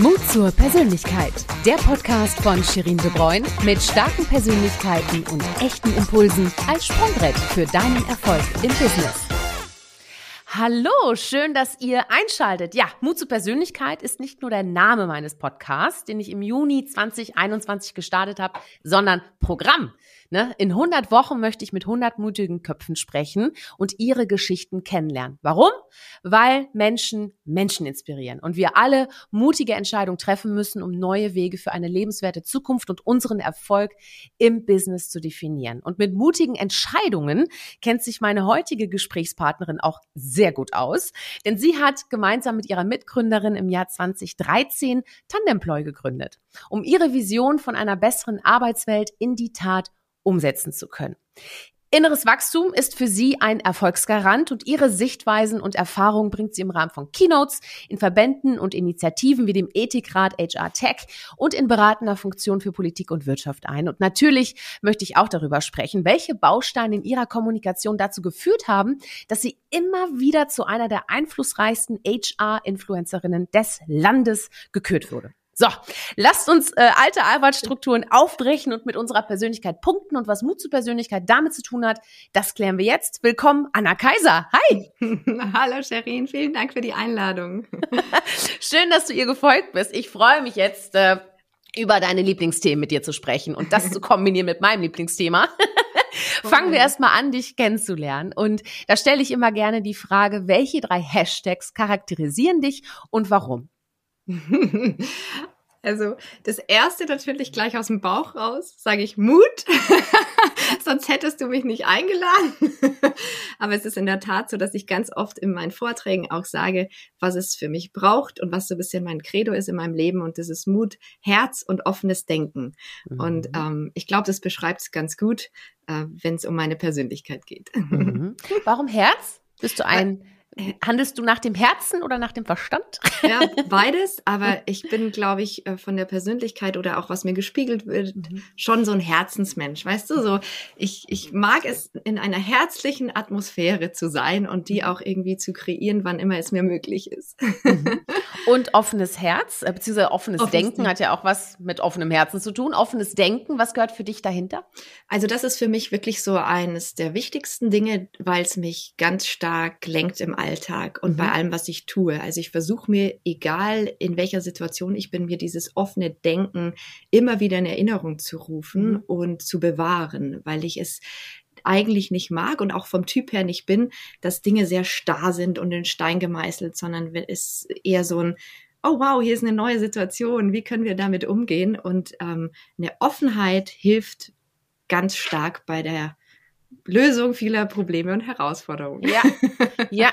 Mut zur Persönlichkeit. Der Podcast von Shirin De Bruyne mit starken Persönlichkeiten und echten Impulsen als Sprungbrett für deinen Erfolg im Business. Hallo, schön, dass ihr einschaltet. Ja, Mut zur Persönlichkeit ist nicht nur der Name meines Podcasts, den ich im Juni 2021 gestartet habe, sondern Programm. Ne? In 100 Wochen möchte ich mit 100 mutigen Köpfen sprechen und ihre Geschichten kennenlernen. Warum? Weil Menschen Menschen inspirieren und wir alle mutige Entscheidungen treffen müssen, um neue Wege für eine lebenswerte Zukunft und unseren Erfolg im Business zu definieren. Und mit mutigen Entscheidungen kennt sich meine heutige Gesprächspartnerin auch sehr gut aus, denn sie hat gemeinsam mit ihrer Mitgründerin im Jahr 2013 Tandemploy gegründet, um ihre Vision von einer besseren Arbeitswelt in die Tat umsetzen zu können. Inneres Wachstum ist für sie ein Erfolgsgarant und ihre Sichtweisen und Erfahrungen bringt sie im Rahmen von Keynotes, in Verbänden und Initiativen wie dem Ethikrat HR Tech und in beratender Funktion für Politik und Wirtschaft ein. Und natürlich möchte ich auch darüber sprechen, welche Bausteine in ihrer Kommunikation dazu geführt haben, dass sie immer wieder zu einer der einflussreichsten HR-Influencerinnen des Landes gekürt wurde. So, lasst uns äh, alte Arbeitsstrukturen aufbrechen und mit unserer Persönlichkeit punkten und was Mut zur Persönlichkeit damit zu tun hat, das klären wir jetzt. Willkommen, Anna Kaiser. Hi. Hallo Sherin, vielen Dank für die Einladung. Schön, dass du ihr gefolgt bist. Ich freue mich jetzt, äh, über deine Lieblingsthemen mit dir zu sprechen und das zu kombinieren mit meinem Lieblingsthema. Fangen wir erstmal an, dich kennenzulernen. Und da stelle ich immer gerne die Frage, welche drei Hashtags charakterisieren dich und warum? Also das erste natürlich gleich aus dem Bauch raus, sage ich Mut, sonst hättest du mich nicht eingeladen. Aber es ist in der Tat so, dass ich ganz oft in meinen Vorträgen auch sage, was es für mich braucht und was so ein bisschen mein Credo ist in meinem Leben. Und das ist Mut, Herz und offenes Denken. Mhm. Und ähm, ich glaube, das beschreibt es ganz gut, äh, wenn es um meine Persönlichkeit geht. Mhm. Warum Herz? Bist du ein Handelst du nach dem Herzen oder nach dem Verstand? Ja, beides. Aber ich bin, glaube ich, äh, von der Persönlichkeit oder auch was mir gespiegelt wird, mhm. schon so ein Herzensmensch. Weißt du, so ich, ich mag es, in einer herzlichen Atmosphäre zu sein und die auch irgendwie zu kreieren, wann immer es mir möglich ist. Mhm. Und offenes Herz, äh, beziehungsweise offenes, offenes Denken, Denken hat ja auch was mit offenem Herzen zu tun. Offenes Denken, was gehört für dich dahinter? Also das ist für mich wirklich so eines der wichtigsten Dinge, weil es mich ganz stark lenkt im Alltag und mhm. bei allem, was ich tue. Also ich versuche mir, egal in welcher Situation ich bin, mir dieses offene Denken immer wieder in Erinnerung zu rufen mhm. und zu bewahren, weil ich es eigentlich nicht mag und auch vom Typ her nicht bin, dass Dinge sehr starr sind und in Stein gemeißelt, sondern es eher so ein oh wow, hier ist eine neue Situation, wie können wir damit umgehen? Und ähm, eine Offenheit hilft ganz stark bei der Lösung vieler Probleme und Herausforderungen. Ja, ja,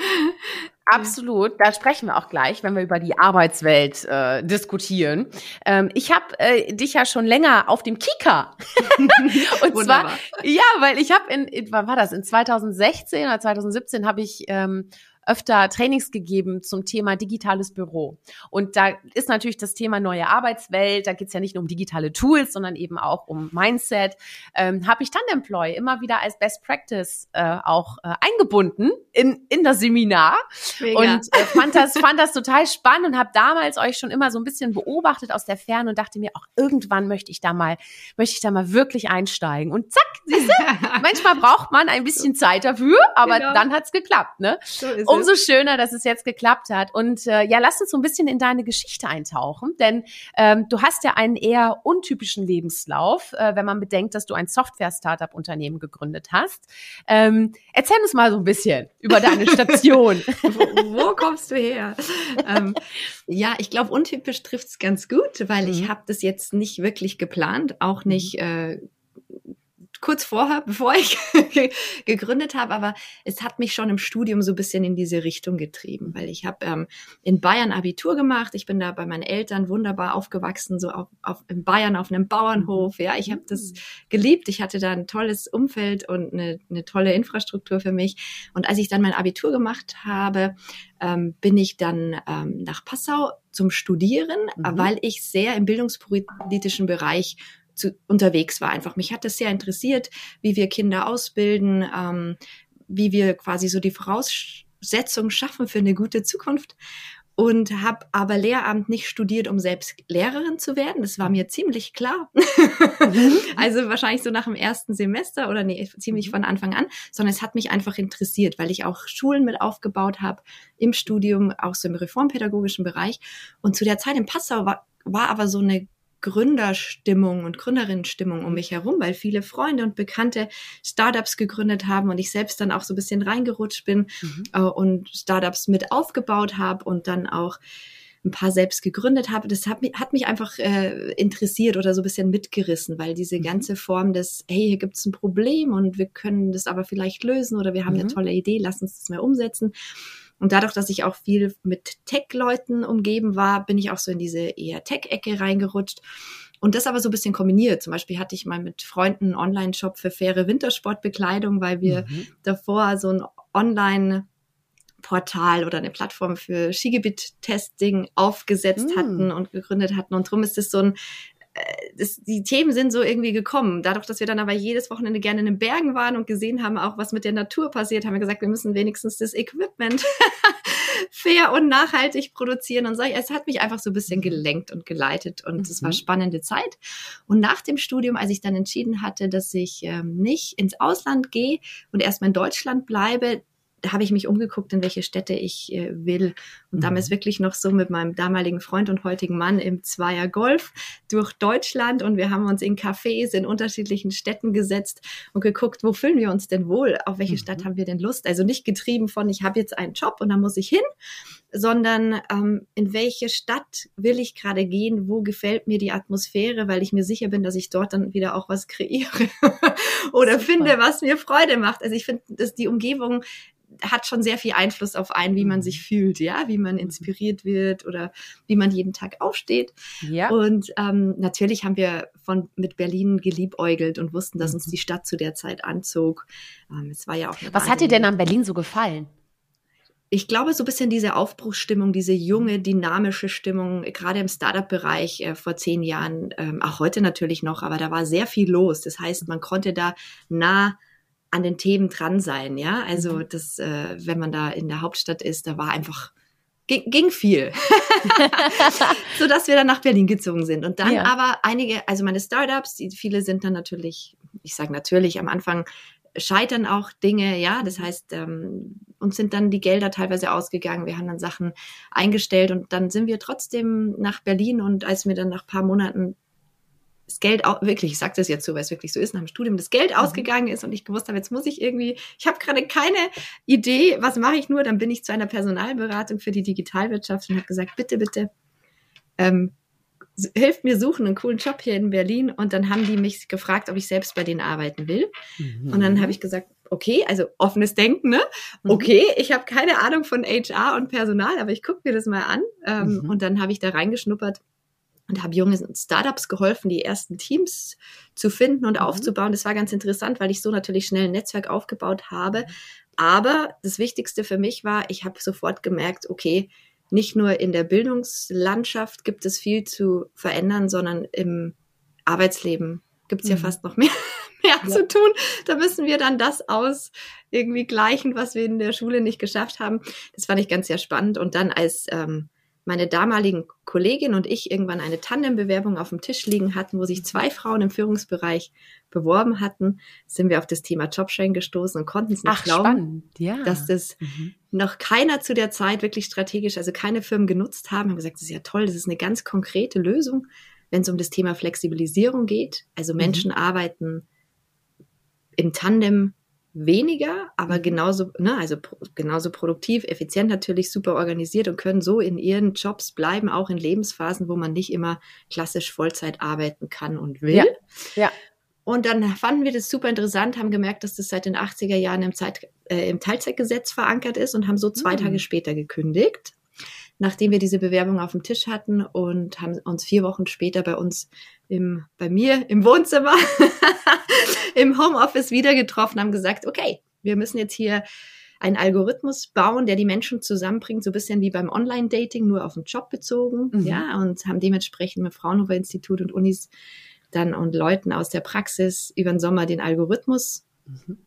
absolut. Da sprechen wir auch gleich, wenn wir über die Arbeitswelt äh, diskutieren. Ähm, ich habe äh, dich ja schon länger auf dem Kika. und Wunderbar. zwar, ja, weil ich habe in, war das? In 2016 oder 2017 habe ich ähm, öfter Trainings gegeben zum Thema digitales Büro. Und da ist natürlich das Thema neue Arbeitswelt, da geht es ja nicht nur um digitale Tools, sondern eben auch um Mindset. Ähm, Habe ich Tandemploy immer wieder als Best Practice äh, auch äh, eingebunden in, in das Seminar Mega. und äh, fand, das, fand das total spannend und habe damals euch schon immer so ein bisschen beobachtet aus der Ferne und dachte mir, auch irgendwann möchte ich da mal, möchte ich da mal wirklich einsteigen. Und zack, siehst du, manchmal braucht man ein bisschen Zeit dafür, aber genau. dann hat's geklappt. Ne? So umso schöner, dass es jetzt geklappt hat. Und äh, ja, lass uns so ein bisschen in deine Geschichte eintauchen, denn ähm, du hast ja einen eher untypischen Lebenslauf, äh, wenn man bedenkt, dass du ein Software-Startup-Unternehmen gegründet hast. Ähm, erzähl uns mal so ein bisschen über deine Station. wo, wo, kommst du her? ähm, ja, ich glaube, untypisch trifft's ganz gut, weil mhm. ich habe das jetzt nicht wirklich geplant, auch nicht mhm. äh, kurz vorher, bevor ich gegründet habe, aber es hat mich schon im Studium so ein bisschen in diese Richtung getrieben, weil ich habe ähm, in Bayern Abitur gemacht. Ich bin da bei meinen Eltern wunderbar aufgewachsen, so auf, auf in Bayern auf einem Bauernhof. Ja, ich habe das geliebt. Ich hatte da ein tolles Umfeld und eine, eine tolle Infrastruktur für mich. Und als ich dann mein Abitur gemacht habe, ähm, bin ich dann ähm, nach Passau zum Studieren, mhm. weil ich sehr im bildungspolitischen Bereich zu, unterwegs war. Einfach mich hat das sehr interessiert, wie wir Kinder ausbilden, ähm, wie wir quasi so die Voraussetzungen schaffen für eine gute Zukunft. und habe aber Lehramt nicht studiert, um selbst Lehrerin zu werden. Das war mir ziemlich klar. Mhm. also wahrscheinlich so nach dem ersten Semester oder nee, ziemlich mhm. von Anfang an, sondern es hat mich einfach interessiert, weil ich auch Schulen mit aufgebaut habe im Studium, auch so im reformpädagogischen Bereich. Und zu der Zeit in Passau war, war aber so eine Gründerstimmung und Gründerinnenstimmung um mich herum, weil viele Freunde und Bekannte Startups gegründet haben und ich selbst dann auch so ein bisschen reingerutscht bin mhm. äh, und Startups mit aufgebaut habe und dann auch ein paar selbst gegründet habe. Das hat mich, hat mich einfach äh, interessiert oder so ein bisschen mitgerissen, weil diese mhm. ganze Form des, hey, hier gibt's ein Problem und wir können das aber vielleicht lösen oder wir haben mhm. eine tolle Idee, lass uns das mal umsetzen. Und dadurch, dass ich auch viel mit Tech-Leuten umgeben war, bin ich auch so in diese eher Tech-Ecke reingerutscht. Und das aber so ein bisschen kombiniert. Zum Beispiel hatte ich mal mit Freunden einen Online-Shop für faire Wintersportbekleidung, weil wir mhm. davor so ein Online- Portal oder eine Plattform für Skigebiet-Testing aufgesetzt mm. hatten und gegründet hatten. Und drum ist es so ein das, die Themen sind so irgendwie gekommen. Dadurch, dass wir dann aber jedes Wochenende gerne in den Bergen waren und gesehen haben, auch was mit der Natur passiert, haben wir gesagt, wir müssen wenigstens das Equipment fair und nachhaltig produzieren und so. Es hat mich einfach so ein bisschen gelenkt und geleitet und es mhm. war spannende Zeit. Und nach dem Studium, als ich dann entschieden hatte, dass ich ähm, nicht ins Ausland gehe und erstmal in Deutschland bleibe, da habe ich mich umgeguckt, in welche Städte ich äh, will. Und mhm. damals wirklich noch so mit meinem damaligen Freund und heutigen Mann im Zweier Golf durch Deutschland und wir haben uns in Cafés in unterschiedlichen Städten gesetzt und geguckt, wo fühlen wir uns denn wohl? Auf welche mhm. Stadt haben wir denn Lust? Also nicht getrieben von, ich habe jetzt einen Job und da muss ich hin, sondern ähm, in welche Stadt will ich gerade gehen? Wo gefällt mir die Atmosphäre? Weil ich mir sicher bin, dass ich dort dann wieder auch was kreiere oder Super. finde, was mir Freude macht. Also ich finde, dass die Umgebung hat schon sehr viel Einfluss auf einen, wie man mhm. sich fühlt, ja, wie man mhm. inspiriert wird oder wie man jeden Tag aufsteht. Ja. Und ähm, natürlich haben wir von mit Berlin geliebäugelt und wussten, dass uns mhm. die Stadt zu der Zeit anzog. Ähm, es war ja auch. Was hat dir denn an Berlin so gefallen? ich glaube, so ein bisschen diese Aufbruchsstimmung, diese junge, dynamische Stimmung, gerade im Startup-Bereich äh, vor zehn Jahren, ähm, auch heute natürlich noch, aber da war sehr viel los. Das heißt, man konnte da nah an den Themen dran sein, ja. Also mhm. das, äh, wenn man da in der Hauptstadt ist, da war einfach ging, ging viel, so dass wir dann nach Berlin gezogen sind. Und dann ja. aber einige, also meine Startups, die, viele sind dann natürlich, ich sage natürlich, am Anfang scheitern auch Dinge, ja. Das heißt, ähm, uns sind dann die Gelder teilweise ausgegangen. Wir haben dann Sachen eingestellt und dann sind wir trotzdem nach Berlin und als wir dann nach paar Monaten das Geld auch wirklich, ich sage das jetzt so, weil es wirklich so ist, nach dem Studium das Geld mhm. ausgegangen ist und ich gewusst habe, jetzt muss ich irgendwie, ich habe gerade keine Idee, was mache ich nur, dann bin ich zu einer Personalberatung für die Digitalwirtschaft und habe gesagt, bitte, bitte, ähm, hilft mir suchen einen coolen Job hier in Berlin und dann haben die mich gefragt, ob ich selbst bei denen arbeiten will mhm. und dann habe ich gesagt, okay, also offenes Denken, ne? Mhm. Okay, ich habe keine Ahnung von HR und Personal, aber ich gucke mir das mal an ähm, mhm. und dann habe ich da reingeschnuppert und habe jungen Startups geholfen, die ersten Teams zu finden und mhm. aufzubauen. Das war ganz interessant, weil ich so natürlich schnell ein Netzwerk aufgebaut habe. Aber das Wichtigste für mich war, ich habe sofort gemerkt, okay, nicht nur in der Bildungslandschaft gibt es viel zu verändern, sondern im Arbeitsleben gibt es mhm. ja fast noch mehr, mehr ja. zu tun. Da müssen wir dann das aus irgendwie gleichen, was wir in der Schule nicht geschafft haben. Das fand ich ganz sehr spannend. Und dann als ähm, meine damaligen Kollegin und ich irgendwann eine Tandembewerbung auf dem Tisch liegen hatten, wo sich zwei Frauen im Führungsbereich beworben hatten, sind wir auf das Thema Jobsharing gestoßen und konnten es nicht Ach, glauben, spannend. Ja. dass das mhm. noch keiner zu der Zeit wirklich strategisch, also keine Firmen genutzt haben, haben gesagt, das ist ja toll, das ist eine ganz konkrete Lösung, wenn es um das Thema Flexibilisierung geht. Also Menschen mhm. arbeiten im Tandem weniger, aber mhm. genauso, ne, also genauso produktiv, effizient natürlich, super organisiert und können so in ihren Jobs bleiben, auch in Lebensphasen, wo man nicht immer klassisch Vollzeit arbeiten kann und will. Ja. ja. Und dann fanden wir das super interessant, haben gemerkt, dass das seit den 80er Jahren im, Zeit, äh, im Teilzeitgesetz verankert ist und haben so zwei mhm. Tage später gekündigt, nachdem wir diese Bewerbung auf dem Tisch hatten und haben uns vier Wochen später bei uns im, bei mir im Wohnzimmer im Homeoffice wieder getroffen, haben gesagt, okay, wir müssen jetzt hier einen Algorithmus bauen, der die Menschen zusammenbringt, so ein bisschen wie beim Online-Dating, nur auf den Job bezogen, mhm. ja, und haben dementsprechend mit Fraunhofer Institut und Unis dann und Leuten aus der Praxis über den Sommer den Algorithmus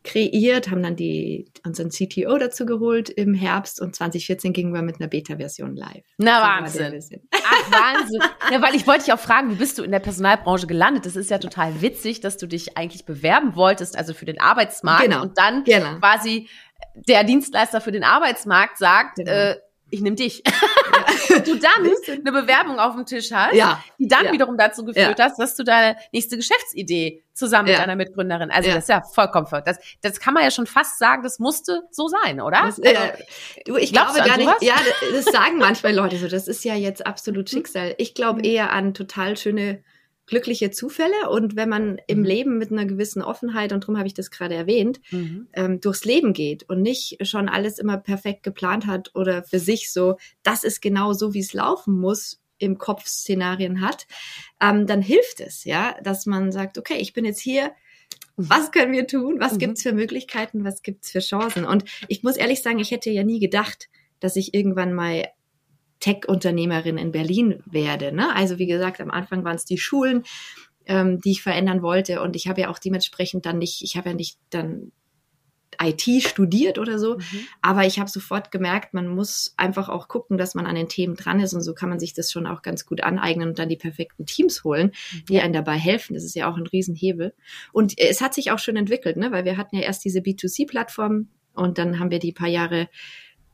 kreiert, haben dann die, unseren CTO dazu geholt im Herbst und 2014 gingen wir mit einer Beta-Version live. Na Wahnsinn. Ach, Wahnsinn. ja, weil ich wollte dich auch fragen, wie bist du in der Personalbranche gelandet? Das ist ja total witzig, dass du dich eigentlich bewerben wolltest, also für den Arbeitsmarkt Genau. und dann Genau. quasi der Dienstleister für den Arbeitsmarkt sagt, Genau. äh, ich nehme dich. du dann eine Bewerbung auf dem Tisch hast, Ja. die dann Ja. wiederum dazu geführt hast, dass du deine nächste Geschäftsidee zusammen mit Ja. deiner Mitgründerin, also Ja. das ist ja vollkommen ver- das, das kann man ja schon fast sagen, das musste so sein, oder? Das, äh, du, ich glaube gar nicht, sowas? ja, das, das sagen manchmal Leute so, das ist ja jetzt absolut Schicksal. Ich glaube eher an total schöne, glückliche Zufälle und wenn man im Mhm. Leben mit einer gewissen Offenheit, und darum habe ich das gerade erwähnt, Mhm. ähm, durchs Leben geht und nicht schon alles immer perfekt geplant hat oder für sich so, das ist genau so, wie es laufen muss, im Kopf Szenarien hat, ähm, dann hilft es, ja, dass man sagt, okay, ich bin jetzt hier, was können wir tun? Was Mhm. gibt's für Möglichkeiten? Was gibt's für Chancen? Und ich muss ehrlich sagen, ich hätte ja nie gedacht, dass ich irgendwann mal Tech-Unternehmerin in Berlin werde. Ne? Also wie gesagt, am Anfang waren es die Schulen, ähm, die ich verändern wollte. Und ich habe ja auch dementsprechend dann nicht, ich habe ja nicht dann IT studiert oder so, Mhm. aber ich habe sofort gemerkt, man muss einfach auch gucken, dass man an den Themen dran ist und so kann man sich das schon auch ganz gut aneignen und dann die perfekten Teams holen, die einem dabei helfen. Das ist ja auch ein Riesenhebel. Und es hat sich auch schon entwickelt, ne? weil wir hatten ja erst diese B2C-Plattform und dann haben wir die paar Jahre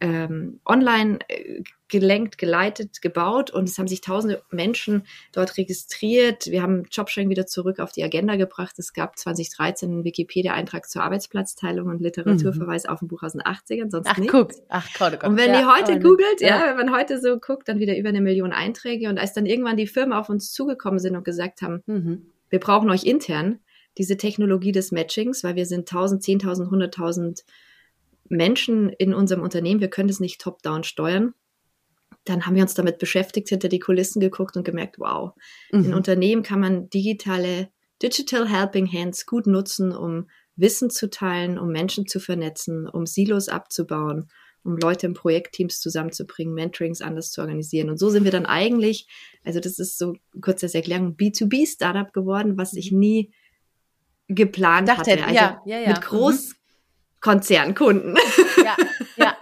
ähm, online äh, gelenkt, geleitet, gebaut und es haben sich tausende Menschen dort registriert. Wir haben Jobsharing wieder zurück auf die Agenda gebracht. Es gab 2013 einen Wikipedia-Eintrag zur Arbeitsplatzteilung und Literaturverweis auf ein Buch aus den 80ern, sonst Ach, nichts. guck. Ach, Gott, oh Gott. Und wenn Ja, ihr heute nicht. googelt, ja. wenn man heute so guckt, dann wieder über eine Million Einträge. Und als dann irgendwann die Firmen auf uns zugekommen sind und gesagt haben, Mhm. wir brauchen euch intern, diese Technologie des Matchings, weil wir sind 1000, 10.000, 100.000 Menschen in unserem Unternehmen, wir können das nicht top-down steuern. Dann haben wir uns damit beschäftigt, hinter die Kulissen geguckt und gemerkt, wow, in Mhm. Unternehmen kann man digitale Digital Helping Hands gut nutzen, um Wissen zu teilen, um Menschen zu vernetzen, um Silos abzubauen, um Leute in Projektteams zusammenzubringen, Mentorings anders zu organisieren. Und so sind wir dann eigentlich, also das ist so kurz als Erklärung, B2B-Startup geworden, was ich nie geplant Dachte, hatte. Also ja, ja, ja. mit Großkonzernkunden. Ja, ja.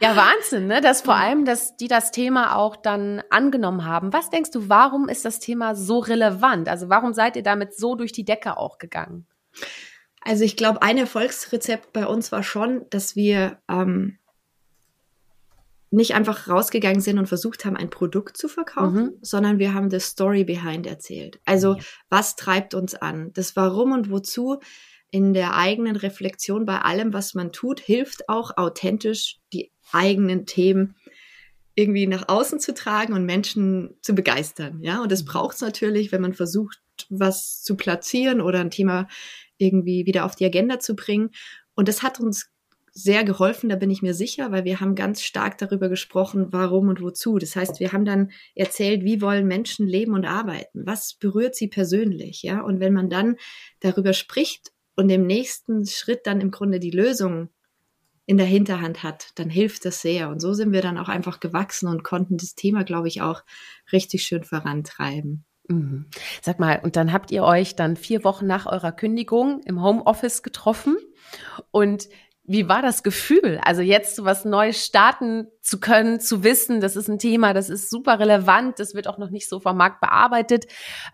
Ja, Wahnsinn, ne? Dass vor allem, dass die das Thema auch dann angenommen haben. Was denkst du, warum ist das Thema so relevant? Also warum seid ihr damit so durch die Decke auch gegangen? Also ich glaube, ein Erfolgsrezept bei uns war schon, dass wir ähm, nicht einfach rausgegangen sind und versucht haben, ein Produkt zu verkaufen, Mhm. sondern wir haben das Story behind erzählt. Also Ja. was treibt uns an? Das Warum und Wozu in der eigenen Reflexion bei allem, was man tut, hilft auch authentisch die eigenen Themen irgendwie nach außen zu tragen und Menschen zu begeistern. Ja, und das braucht es natürlich, wenn man versucht, was zu platzieren oder ein Thema irgendwie wieder auf die Agenda zu bringen. Und das hat uns sehr geholfen, da bin ich mir sicher, weil wir haben ganz stark darüber gesprochen, warum und wozu. Das heißt, wir haben dann erzählt, wie wollen Menschen leben und arbeiten? Was berührt sie persönlich? Ja, und wenn man dann darüber spricht und im nächsten Schritt dann im Grunde die Lösung in der Hinterhand hat, dann hilft das sehr. Und so sind wir dann auch einfach gewachsen und konnten das Thema, glaube ich, auch richtig schön vorantreiben. Mhm. Sag mal, und dann habt ihr euch dann vier Wochen nach eurer Kündigung im Homeoffice getroffen und wie war das Gefühl? Also jetzt so was Neues starten zu können, zu wissen, das ist ein Thema, das ist super relevant, das wird auch noch nicht so vom Markt bearbeitet.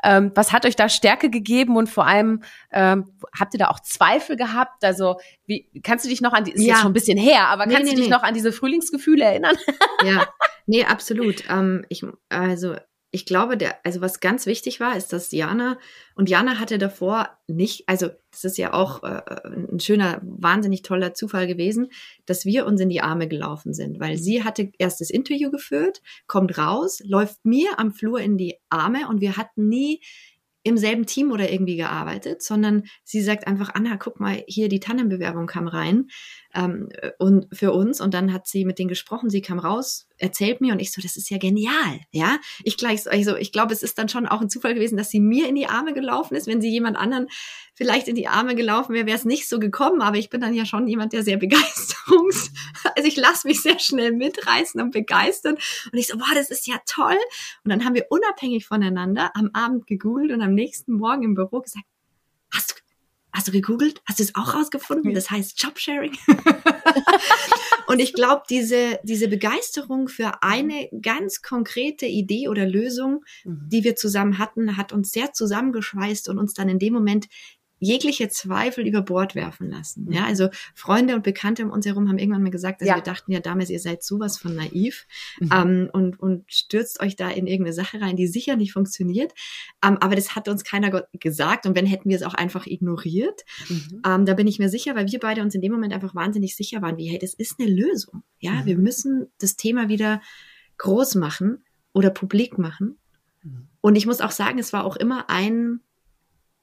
Ähm, was hat euch da Stärke gegeben und vor allem ähm, habt ihr da auch Zweifel gehabt? Also wie kannst du dich noch an die ist Ja. jetzt schon ein bisschen her, aber Nee, kannst nee, du dich nee. noch an diese Frühlingsgefühle erinnern? Ja, nee, absolut. Ähm, ich, also ich glaube, der, also was ganz wichtig war, ist, dass Jana und Jana hatte davor nicht, also das ist ja auch äh, ein schöner, wahnsinnig toller Zufall gewesen, dass wir uns in die Arme gelaufen sind, weil sie hatte erst das Interview geführt, kommt raus, läuft mir am Flur in die Arme und wir hatten nie im selben Team oder irgendwie gearbeitet, sondern sie sagt einfach, Anna, guck mal, hier die Tannenbewerbung kam rein ähm, und für uns und dann hat sie mit denen gesprochen, sie kam raus, erzählt mir und ich so, das ist ja genial, ja. Ich gleich, so- also ich glaube, es ist dann schon auch ein Zufall gewesen, dass sie mir in die Arme gelaufen ist. Wenn sie jemand anderen vielleicht in die Arme gelaufen wäre, wäre es nicht so gekommen, aber ich bin dann ja schon jemand, der sehr begeisterungs, also ich lasse mich sehr schnell mitreißen und begeistern und ich so, boah, das ist ja toll. Und dann haben wir unabhängig voneinander am Abend gegoogelt und am nächsten Morgen im Büro gesagt, hast du, Hast du gegoogelt? Hast du es auch rausgefunden? Das heißt Jobsharing. und ich glaube, diese, diese Begeisterung für eine ganz konkrete Idee oder Lösung, mhm. die wir zusammen hatten, hat uns sehr zusammengeschweißt und uns dann in dem Moment jegliche Zweifel über Bord werfen lassen. Ja, mhm. also Freunde und Bekannte um uns herum haben irgendwann mal gesagt, dass ja. wir dachten ja damals, ihr seid sowas von naiv mhm. ähm, und, und stürzt euch da in irgendeine Sache rein, die sicher nicht funktioniert. Ähm, aber das hat uns keiner gesagt und wenn hätten wir es auch einfach ignoriert. Mhm. Ähm, da bin ich mir sicher, weil wir beide uns in dem Moment einfach wahnsinnig sicher waren, wie, hey, das ist eine Lösung. Ja, mhm. wir müssen das Thema wieder groß machen oder publik machen. Mhm. Und ich muss auch sagen, es war auch immer ein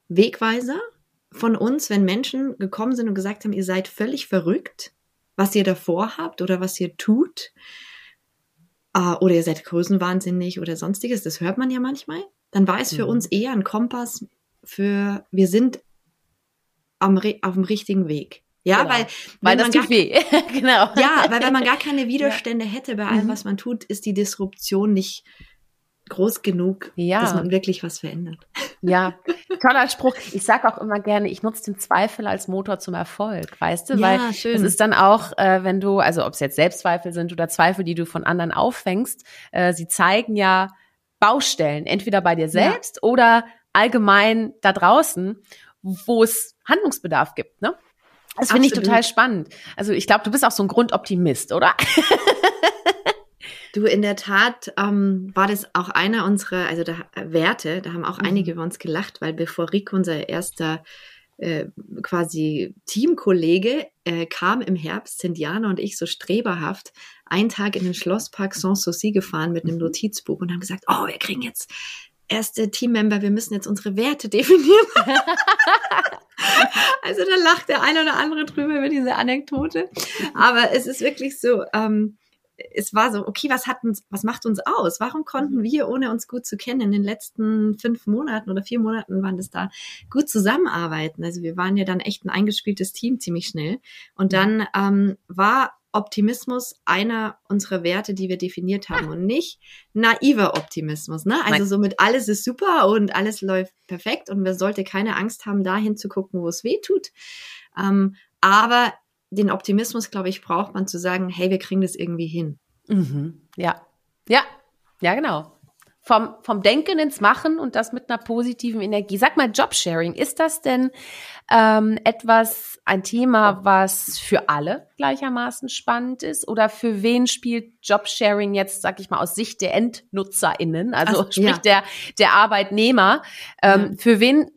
Wegweiser von uns, wenn Menschen gekommen sind und gesagt haben, ihr seid völlig verrückt, was ihr davor habt oder was ihr tut, äh, oder ihr seid größenwahnsinnig oder sonstiges, das hört man ja manchmal, dann war es für mhm. uns eher ein Kompass für, wir sind am, auf dem richtigen Weg. Ja, genau. weil, weil das tut weh. genau. Ja, weil wenn man gar keine Widerstände ja. hätte bei allem, mhm. was man tut, ist die Disruption nicht groß genug, ja. dass man wirklich was verändert. Ja, toller Spruch. Ich sage auch immer gerne, ich nutze den Zweifel als Motor zum Erfolg, weißt du? Ja, Weil schön. es ist dann auch, äh, wenn du, also ob es jetzt Selbstzweifel sind oder Zweifel, die du von anderen auffängst, äh, sie zeigen ja Baustellen, entweder bei dir selbst ja. oder allgemein da draußen, wo es Handlungsbedarf gibt, ne? Das finde ich total spannend. Also ich glaube, du bist auch so ein Grundoptimist, oder? Du, in der Tat ähm, war das auch einer unserer, also da, Werte, da haben auch mhm. einige über uns gelacht, weil bevor Rick, unser erster äh, quasi Teamkollege, äh, kam im Herbst, sind Jana und ich so streberhaft einen Tag in den Schlosspark Sanssouci gefahren mit einem mhm. Notizbuch und haben gesagt, oh, wir kriegen jetzt erste Teammember, wir müssen jetzt unsere Werte definieren. also da lacht der eine oder andere drüber über diese Anekdote. Aber es ist wirklich so, ähm, es war so, okay, was hat uns, was macht uns aus? Warum konnten mhm. wir, ohne uns gut zu kennen, in den letzten fünf Monaten oder vier Monaten waren das da gut zusammenarbeiten? Also wir waren ja dann echt ein eingespieltes Team ziemlich schnell. Und dann ähm, war Optimismus einer unserer Werte, die wir definiert haben und nicht naiver Optimismus. Ne? Also somit alles ist super und alles läuft perfekt und man sollte keine Angst haben, dahin zu gucken, wo es weh tut. Ähm, aber den Optimismus, glaube ich, braucht man zu sagen, hey, wir kriegen das irgendwie hin. Mhm. Ja, ja, ja, genau. Vom, vom Denken ins Machen und das mit einer positiven Energie. Sag mal, Jobsharing, ist das denn ähm, etwas, ein Thema, was für alle gleichermaßen spannend ist? Oder für wen spielt Jobsharing jetzt, sag ich mal, aus Sicht der EndnutzerInnen, also Ach, sprich ja. der, der Arbeitnehmer, ähm, ja. für wen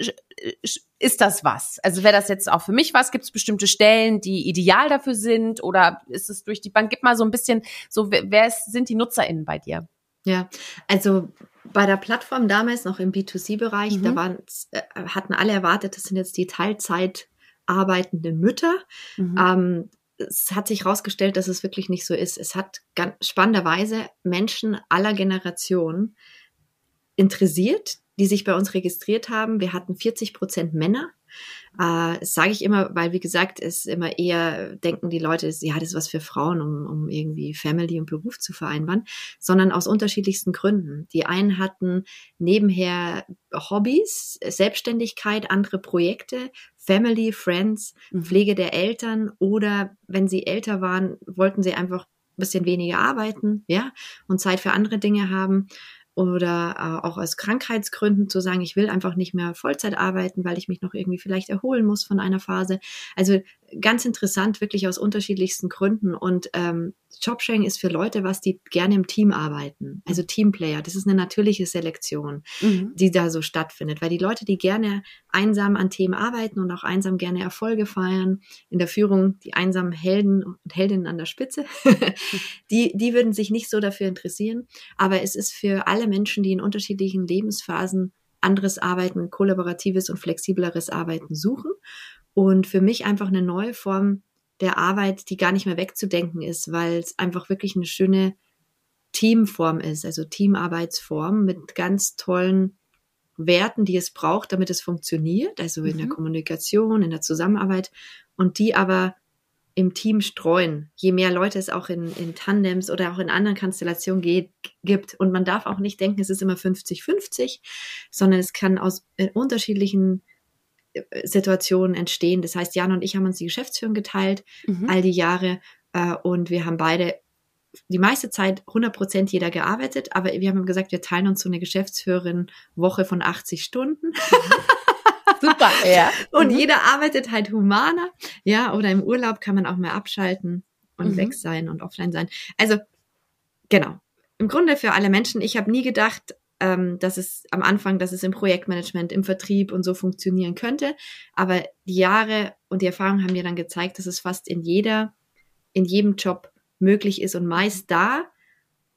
ist das was? Also wäre das jetzt auch für mich was? Gibt es bestimmte Stellen, die ideal dafür sind? Oder ist es durch die Bank? Gib mal so ein bisschen, so wer ist, sind die NutzerInnen bei dir? Ja, also bei der Plattform damals noch im B2C-Bereich, mhm. da waren, äh, hatten alle erwartet, das sind jetzt die Teilzeit arbeitenden Mütter. Mhm. Ähm, es hat sich herausgestellt, dass es wirklich nicht so ist. Es hat ganz spannenderweise Menschen aller Generationen interessiert, die sich bei uns registriert haben. Wir hatten 40 Prozent Männer. Äh, das sage ich immer, weil wie gesagt, es immer eher denken die Leute, ja, das ist was für Frauen, um, um irgendwie Family und Beruf zu vereinbaren, sondern aus unterschiedlichsten Gründen. Die einen hatten nebenher Hobbys, Selbstständigkeit, andere Projekte, Family, Friends, mhm. Pflege der Eltern oder wenn sie älter waren, wollten sie einfach ein bisschen weniger arbeiten, ja, und Zeit für andere Dinge haben oder äh, auch aus Krankheitsgründen zu sagen, ich will einfach nicht mehr Vollzeit arbeiten, weil ich mich noch irgendwie vielleicht erholen muss von einer Phase. Also ganz interessant, wirklich aus unterschiedlichsten Gründen. Und ähm, Jobsharing ist für Leute, was die gerne im Team arbeiten. Also Teamplayer. Das ist eine natürliche Selektion, mhm. die da so stattfindet. Weil die Leute, die gerne einsam an Themen arbeiten und auch einsam gerne Erfolge feiern, in der Führung die einsamen Helden und Heldinnen an der Spitze, die, die würden sich nicht so dafür interessieren. Aber es ist für alle Menschen, die in unterschiedlichen Lebensphasen anderes Arbeiten, kollaboratives und flexibleres Arbeiten suchen. Und für mich einfach eine neue Form der Arbeit, die gar nicht mehr wegzudenken ist, weil es einfach wirklich eine schöne Teamform ist, also Teamarbeitsform mit ganz tollen Werten, die es braucht, damit es funktioniert, also in der mhm. Kommunikation, in der Zusammenarbeit und die aber im Team streuen, je mehr Leute es auch in, in Tandems oder auch in anderen Konstellationen geht, gibt. Und man darf auch nicht denken, es ist immer 50-50, sondern es kann aus äh, unterschiedlichen Situationen entstehen. Das heißt, Jan und ich haben uns die Geschäftsführung geteilt, mhm. all die Jahre. Äh, und wir haben beide die meiste Zeit 100 Prozent jeder gearbeitet, aber wir haben gesagt, wir teilen uns so eine Geschäftsführerin Woche von 80 Stunden. Super, ja. Und mhm. jeder arbeitet halt humaner, ja, oder im Urlaub kann man auch mehr abschalten und mhm. weg sein und offline sein. Also, genau. Im Grunde für alle Menschen, ich habe nie gedacht, ähm, dass es am Anfang, dass es im Projektmanagement, im Vertrieb und so funktionieren könnte. Aber die Jahre und die Erfahrungen haben mir dann gezeigt, dass es fast in jeder, in jedem Job möglich ist und meist da,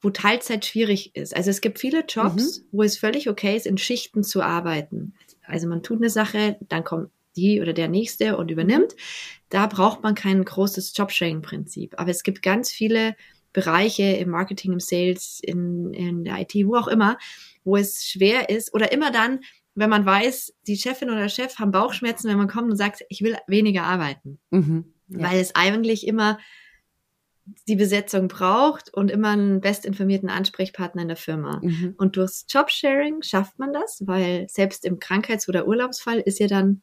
wo Teilzeit schwierig ist. Also es gibt viele Jobs, mhm. wo es völlig okay ist, in Schichten zu arbeiten. Also man tut eine Sache, dann kommt die oder der nächste und übernimmt. Da braucht man kein großes Jobsharing-Prinzip. Aber es gibt ganz viele Bereiche im Marketing, im Sales, in, in der IT, wo auch immer, wo es schwer ist oder immer dann, wenn man weiß, die Chefin oder Chef haben Bauchschmerzen, wenn man kommt und sagt, ich will weniger arbeiten. Mhm, ja. Weil es eigentlich immer die Besetzung braucht und immer einen bestinformierten Ansprechpartner in der Firma. Mhm. Und durchs Jobsharing schafft man das, weil selbst im Krankheits- oder Urlaubsfall ist ja dann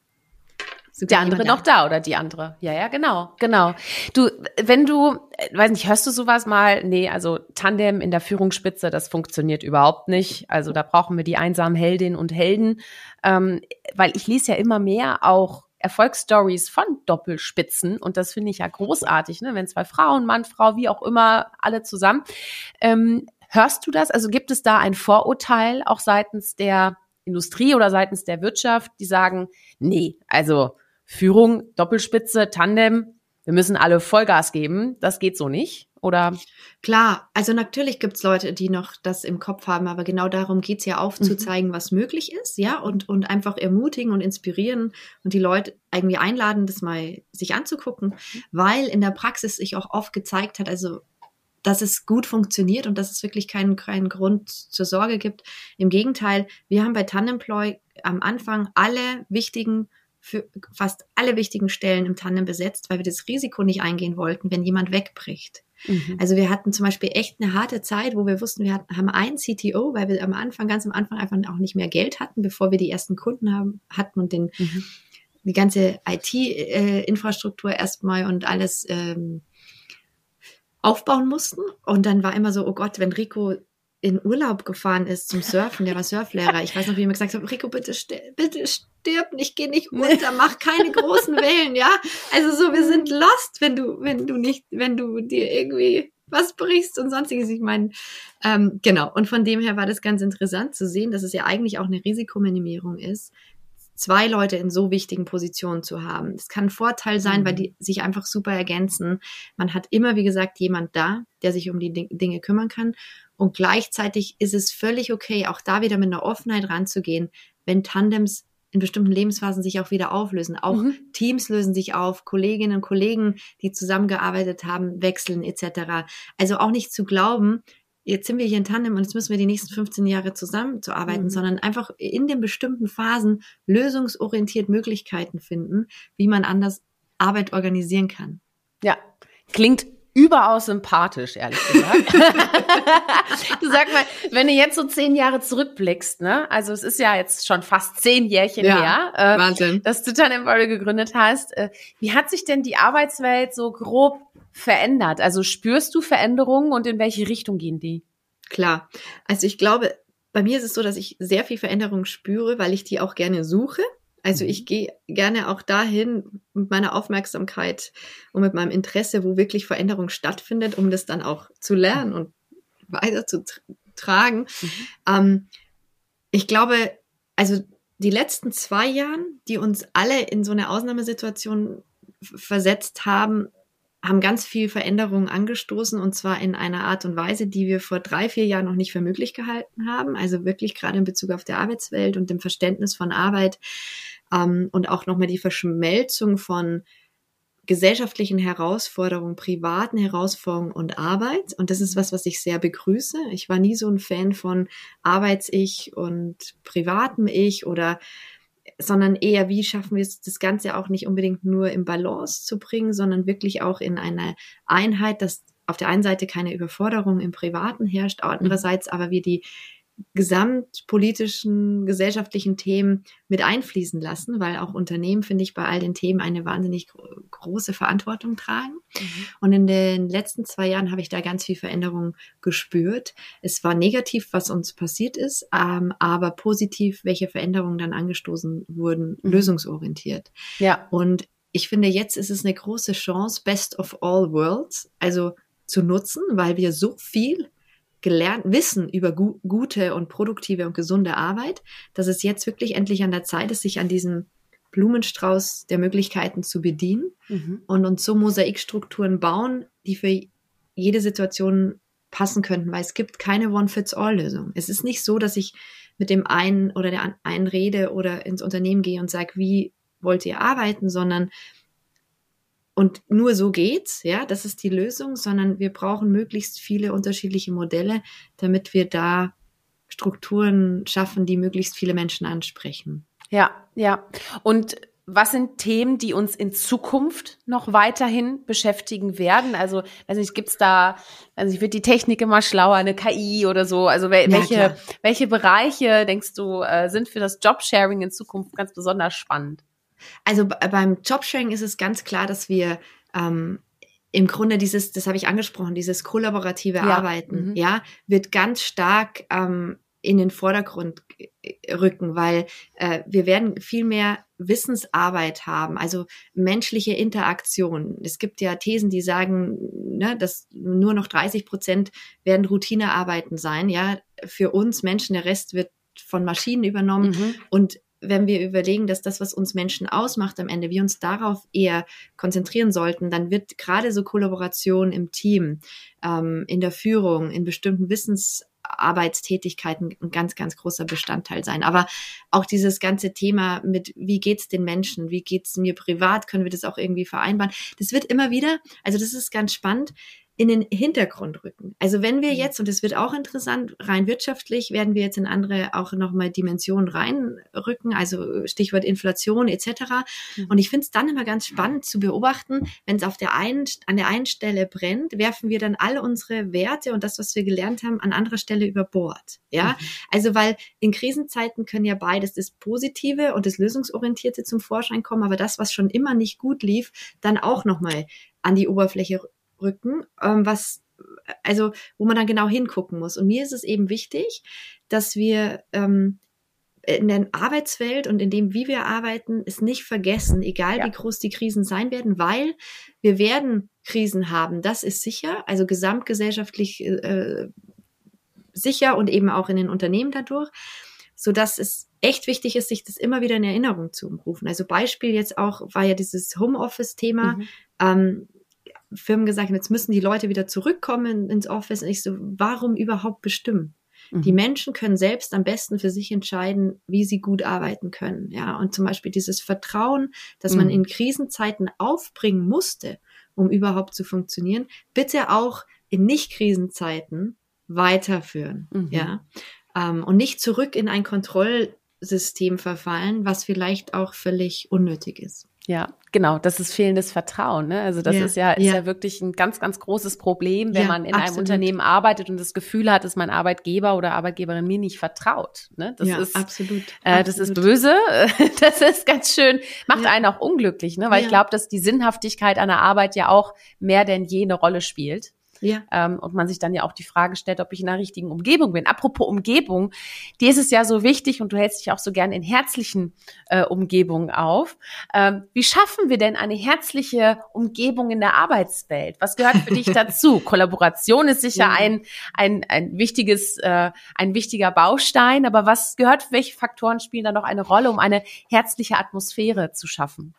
der andere noch da oder die andere. Ja, ja, genau, genau. Du, wenn du, äh, weiß nicht, hörst du sowas mal? Nee, also Tandem in der Führungsspitze, das funktioniert überhaupt nicht. Also da brauchen wir die einsamen Heldinnen und Helden, ähm, weil ich lese ja immer mehr auch Erfolgsstories von Doppelspitzen und das finde ich ja großartig, ne? wenn zwei Frauen, Mann, Frau, wie auch immer, alle zusammen. Ähm, hörst du das? Also gibt es da ein Vorurteil auch seitens der Industrie oder seitens der Wirtschaft, die sagen, nee, also Führung, Doppelspitze, Tandem, wir müssen alle Vollgas geben, das geht so nicht. Oder? Klar, also natürlich gibt's Leute, die noch das im Kopf haben, aber genau darum geht's ja aufzuzeigen, mhm. was möglich ist, ja, und, und einfach ermutigen und inspirieren und die Leute irgendwie einladen, das mal sich anzugucken, weil in der Praxis sich auch oft gezeigt hat, also dass es gut funktioniert und dass es wirklich keinen, keinen Grund zur Sorge gibt. Im Gegenteil, wir haben bei Tandemploy am Anfang alle wichtigen für fast alle wichtigen Stellen im Tandem besetzt, weil wir das Risiko nicht eingehen wollten, wenn jemand wegbricht. Mhm. Also wir hatten zum Beispiel echt eine harte Zeit, wo wir wussten, wir hatten, haben einen CTO, weil wir am Anfang, ganz am Anfang einfach auch nicht mehr Geld hatten, bevor wir die ersten Kunden haben, hatten und den, mhm. die ganze IT-Infrastruktur äh, erstmal und alles ähm, aufbauen mussten. Und dann war immer so, oh Gott, wenn Rico in Urlaub gefahren ist zum Surfen, der war Surflehrer. Ich weiß noch, wie er mir gesagt hat, Rico, bitte, bitte stirb nicht, geh nicht runter, mach keine großen Wellen, ja. Also so, wir sind lost, wenn du, wenn du nicht, wenn du dir irgendwie was brichst und sonstiges. Ich meine, ähm, genau. Und von dem her war das ganz interessant zu sehen, dass es ja eigentlich auch eine Risikominimierung ist, zwei Leute in so wichtigen Positionen zu haben. Es kann ein Vorteil sein, mhm. weil die sich einfach super ergänzen. Man hat immer, wie gesagt, jemand da, der sich um die Dinge kümmern kann. Und gleichzeitig ist es völlig okay, auch da wieder mit einer Offenheit ranzugehen, wenn Tandems in bestimmten Lebensphasen sich auch wieder auflösen. Auch mhm. Teams lösen sich auf, Kolleginnen und Kollegen, die zusammengearbeitet haben, wechseln etc. Also auch nicht zu glauben, jetzt sind wir hier in Tandem und jetzt müssen wir die nächsten 15 Jahre zusammenzuarbeiten, mhm. sondern einfach in den bestimmten Phasen lösungsorientiert Möglichkeiten finden, wie man anders Arbeit organisieren kann. Ja, klingt überaus sympathisch, ehrlich gesagt. du sag mal, wenn du jetzt so zehn Jahre zurückblickst, ne? Also es ist ja jetzt schon fast zehn Jährchen ja, her, äh, Wahnsinn. dass du Tandem gegründet hast. Äh, wie hat sich denn die Arbeitswelt so grob verändert? Also spürst du Veränderungen und in welche Richtung gehen die? Klar. Also ich glaube, bei mir ist es so, dass ich sehr viel Veränderung spüre, weil ich die auch gerne suche. Also mhm. ich gehe gerne auch dahin mit meiner Aufmerksamkeit und mit meinem Interesse, wo wirklich Veränderung stattfindet, um das dann auch zu lernen und weiter zu tragen. Mhm. Ähm, ich glaube, also die letzten zwei Jahren, die uns alle in so eine Ausnahmesituation versetzt haben, haben ganz viel Veränderungen angestoßen und zwar in einer Art und Weise, die wir vor drei, vier Jahren noch nicht für möglich gehalten haben. Also wirklich gerade in Bezug auf die Arbeitswelt und dem Verständnis von Arbeit ähm, und auch nochmal die Verschmelzung von gesellschaftlichen Herausforderungen, privaten Herausforderungen und Arbeit. Und das ist was, was ich sehr begrüße. Ich war nie so ein Fan von Arbeits-Ich und privatem Ich oder sondern eher, wie schaffen wir es, das Ganze auch nicht unbedingt nur im Balance zu bringen, sondern wirklich auch in eine Einheit, dass auf der einen Seite keine Überforderung im Privaten herrscht, andererseits aber wir die gesamtpolitischen, gesellschaftlichen Themen mit einfließen lassen, weil auch Unternehmen, finde ich, bei all den Themen eine wahnsinnig große Verantwortung tragen. Mhm. Und in den letzten zwei Jahren habe ich da ganz viel Veränderung gespürt. Es war negativ, was uns passiert ist, ähm, aber positiv, welche Veränderungen dann angestoßen wurden, mhm. lösungsorientiert. Ja. Und ich finde, jetzt ist es eine große Chance, Best of All Worlds, also zu nutzen, weil wir so viel gelernt, Wissen über gu gute und produktive und gesunde Arbeit, dass es jetzt wirklich endlich an der Zeit ist, sich an diesem Blumenstrauß der Möglichkeiten zu bedienen mhm. und uns so Mosaikstrukturen bauen, die für jede Situation passen könnten, weil es gibt keine One-Fits-All-Lösung. Es ist nicht so, dass ich mit dem einen oder der einen rede oder ins Unternehmen gehe und sage, wie wollt ihr arbeiten, sondern und nur so geht's, ja, das ist die Lösung, sondern wir brauchen möglichst viele unterschiedliche Modelle, damit wir da Strukturen schaffen, die möglichst viele Menschen ansprechen. Ja, ja. Und was sind Themen, die uns in Zukunft noch weiterhin beschäftigen werden? Also, weiß nicht, gibt's da, also ich wird die Technik immer schlauer, eine KI oder so? Also wel ja, welche, klar. welche Bereiche denkst du äh, sind für das Jobsharing in Zukunft ganz besonders spannend? Also beim Jobsharing ist es ganz klar, dass wir ähm, im Grunde dieses, das habe ich angesprochen, dieses kollaborative ja. Arbeiten, mhm. ja, wird ganz stark ähm, in den Vordergrund rücken, weil äh, wir werden viel mehr Wissensarbeit haben, also menschliche Interaktion. Es gibt ja Thesen, die sagen, ne, dass nur noch 30 Prozent werden Routinearbeiten sein. Ja, für uns Menschen, der Rest wird von Maschinen übernommen. Mhm. Und wenn wir überlegen, dass das, was uns Menschen ausmacht am Ende, wir uns darauf eher konzentrieren sollten, dann wird gerade so Kollaboration im Team, ähm, in der Führung, in bestimmten Wissensarbeitstätigkeiten ein ganz, ganz großer Bestandteil sein. Aber auch dieses ganze Thema mit, wie geht's den Menschen, wie geht's mir privat, können wir das auch irgendwie vereinbaren? Das wird immer wieder, also das ist ganz spannend, in den Hintergrund rücken. Also wenn wir mhm. jetzt, und es wird auch interessant, rein wirtschaftlich werden wir jetzt in andere auch nochmal Dimensionen reinrücken, also Stichwort Inflation etc. Mhm. Und ich finde es dann immer ganz spannend zu beobachten, wenn es auf der einen, an der einen Stelle brennt, werfen wir dann alle unsere Werte und das, was wir gelernt haben, an anderer Stelle über Bord. Ja, mhm. also weil in Krisenzeiten können ja beides das Positive und das Lösungsorientierte zum Vorschein kommen, aber das, was schon immer nicht gut lief, dann auch nochmal an die Oberfläche rücken, ähm, was, also, wo man dann genau hingucken muss. Und mir ist es eben wichtig, dass wir ähm, in der Arbeitswelt und in dem, wie wir arbeiten, es nicht vergessen, egal ja. wie groß die Krisen sein werden, weil wir werden Krisen haben, das ist sicher, also gesamtgesellschaftlich äh, sicher und eben auch in den Unternehmen dadurch, so dass es echt wichtig ist, sich das immer wieder in Erinnerung zu rufen. Also Beispiel jetzt auch war ja dieses Homeoffice-Thema. Mhm. Ähm, Firmen gesagt haben, jetzt müssen die Leute wieder zurückkommen ins Office. Und ich so, warum überhaupt bestimmen? Mhm. Die Menschen können selbst am besten für sich entscheiden, wie sie gut arbeiten können. Ja, und zum Beispiel dieses Vertrauen, das mhm. man in Krisenzeiten aufbringen musste, um überhaupt zu funktionieren, bitte auch in Nicht-Krisenzeiten weiterführen. Mhm. Ja, ähm, und nicht zurück in ein Kontrollsystem verfallen, was vielleicht auch völlig unnötig ist. Ja, genau. Das ist fehlendes Vertrauen. Ne? Also das ja, ist ja, ist ja. ja wirklich ein ganz, ganz großes Problem, wenn ja, man in absolut. einem Unternehmen arbeitet und das Gefühl hat, dass mein Arbeitgeber oder Arbeitgeberin mir nicht vertraut. Ne? Das ja, ist absolut. Äh, das ist böse. Das ist ganz schön, macht einen auch unglücklich, ne? Weil ich glaube, dass die Sinnhaftigkeit einer Arbeit ja auch mehr denn je eine Rolle spielt. Ja. Ähm, und man sich dann ja auch die Frage stellt, ob ich in der richtigen Umgebung bin. Apropos Umgebung, dir ist es ja so wichtig und du hältst dich auch so gern in herzlichen äh, Umgebungen auf. Ähm, wie schaffen wir denn eine herzliche Umgebung in der Arbeitswelt? Was gehört für dich dazu? Kollaboration ist sicher ja. ein, ein, ein wichtiges, äh, ein wichtiger Baustein, aber was gehört, welche Faktoren spielen da noch eine Rolle, um eine herzliche Atmosphäre zu schaffen?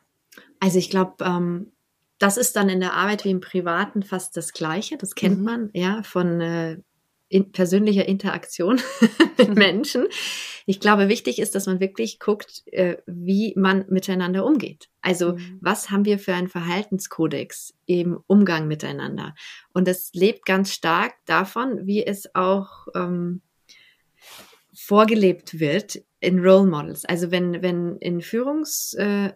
Also ich glaube, ähm, das ist dann in der Arbeit wie im Privaten fast das Gleiche. Das kennt mhm. man ja von äh, in persönlicher Interaktion mit. Menschen. Ich glaube, wichtig ist, dass man wirklich guckt, äh, wie man miteinander umgeht. Also, mhm. was haben wir für einen Verhaltenskodex im Umgang miteinander? Und das lebt ganz stark davon, wie es auch ähm, vorgelebt wird in Role Models. Also wenn, wenn in Führungsregen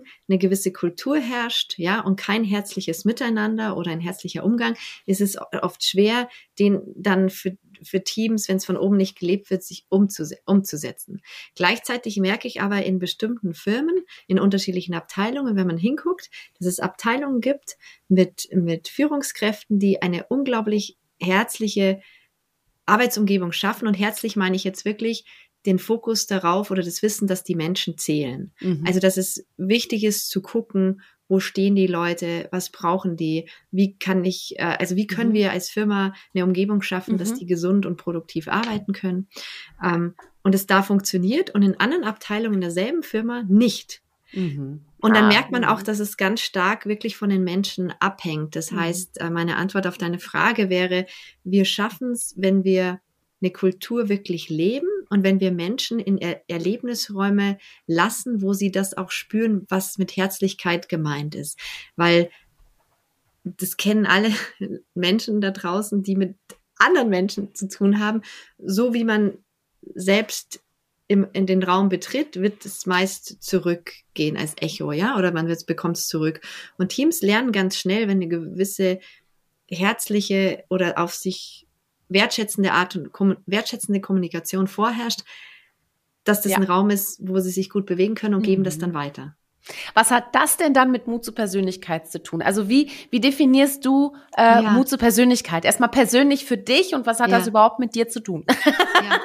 äh, eine gewisse Kultur herrscht, ja, und kein herzliches Miteinander oder ein herzlicher Umgang, ist es oft schwer, den dann für, für Teams, wenn es von oben nicht gelebt wird, sich umzus umzusetzen. Gleichzeitig merke ich aber in bestimmten Firmen, in unterschiedlichen Abteilungen, wenn man hinguckt, dass es Abteilungen gibt mit, mit Führungskräften, die eine unglaublich herzliche Arbeitsumgebung schaffen. Und herzlich meine ich jetzt wirklich den Fokus darauf oder das Wissen, dass die Menschen zählen. Mhm. Also, dass es wichtig ist zu gucken, wo stehen die Leute, was brauchen die, wie kann ich, äh, also wie können mhm. wir als Firma eine Umgebung schaffen, mhm. dass die gesund und produktiv arbeiten können. Ähm, und es da funktioniert und in anderen Abteilungen derselben Firma nicht. Mhm. Und dann ah, merkt man auch, dass es ganz stark wirklich von den Menschen abhängt. Das mhm. heißt, äh, meine Antwort auf deine Frage wäre, wir schaffen es, wenn wir eine Kultur wirklich leben und wenn wir Menschen in er Erlebnisräume lassen, wo sie das auch spüren, was mit Herzlichkeit gemeint ist. Weil das kennen alle Menschen da draußen, die mit anderen Menschen zu tun haben. So wie man selbst im, in den Raum betritt, wird es meist zurückgehen als Echo, ja, oder man bekommt es zurück. Und Teams lernen ganz schnell, wenn eine gewisse herzliche oder auf sich wertschätzende Art und kom wertschätzende Kommunikation vorherrscht, dass das ja. ein Raum ist, wo sie sich gut bewegen können und mhm. geben das mhm. dann weiter. Was hat das denn dann mit Mut zur Persönlichkeit zu tun? Also wie, wie definierst du äh, ja. Mut zur Persönlichkeit? Erstmal persönlich für dich und was hat ja. das überhaupt mit dir zu tun? Ja.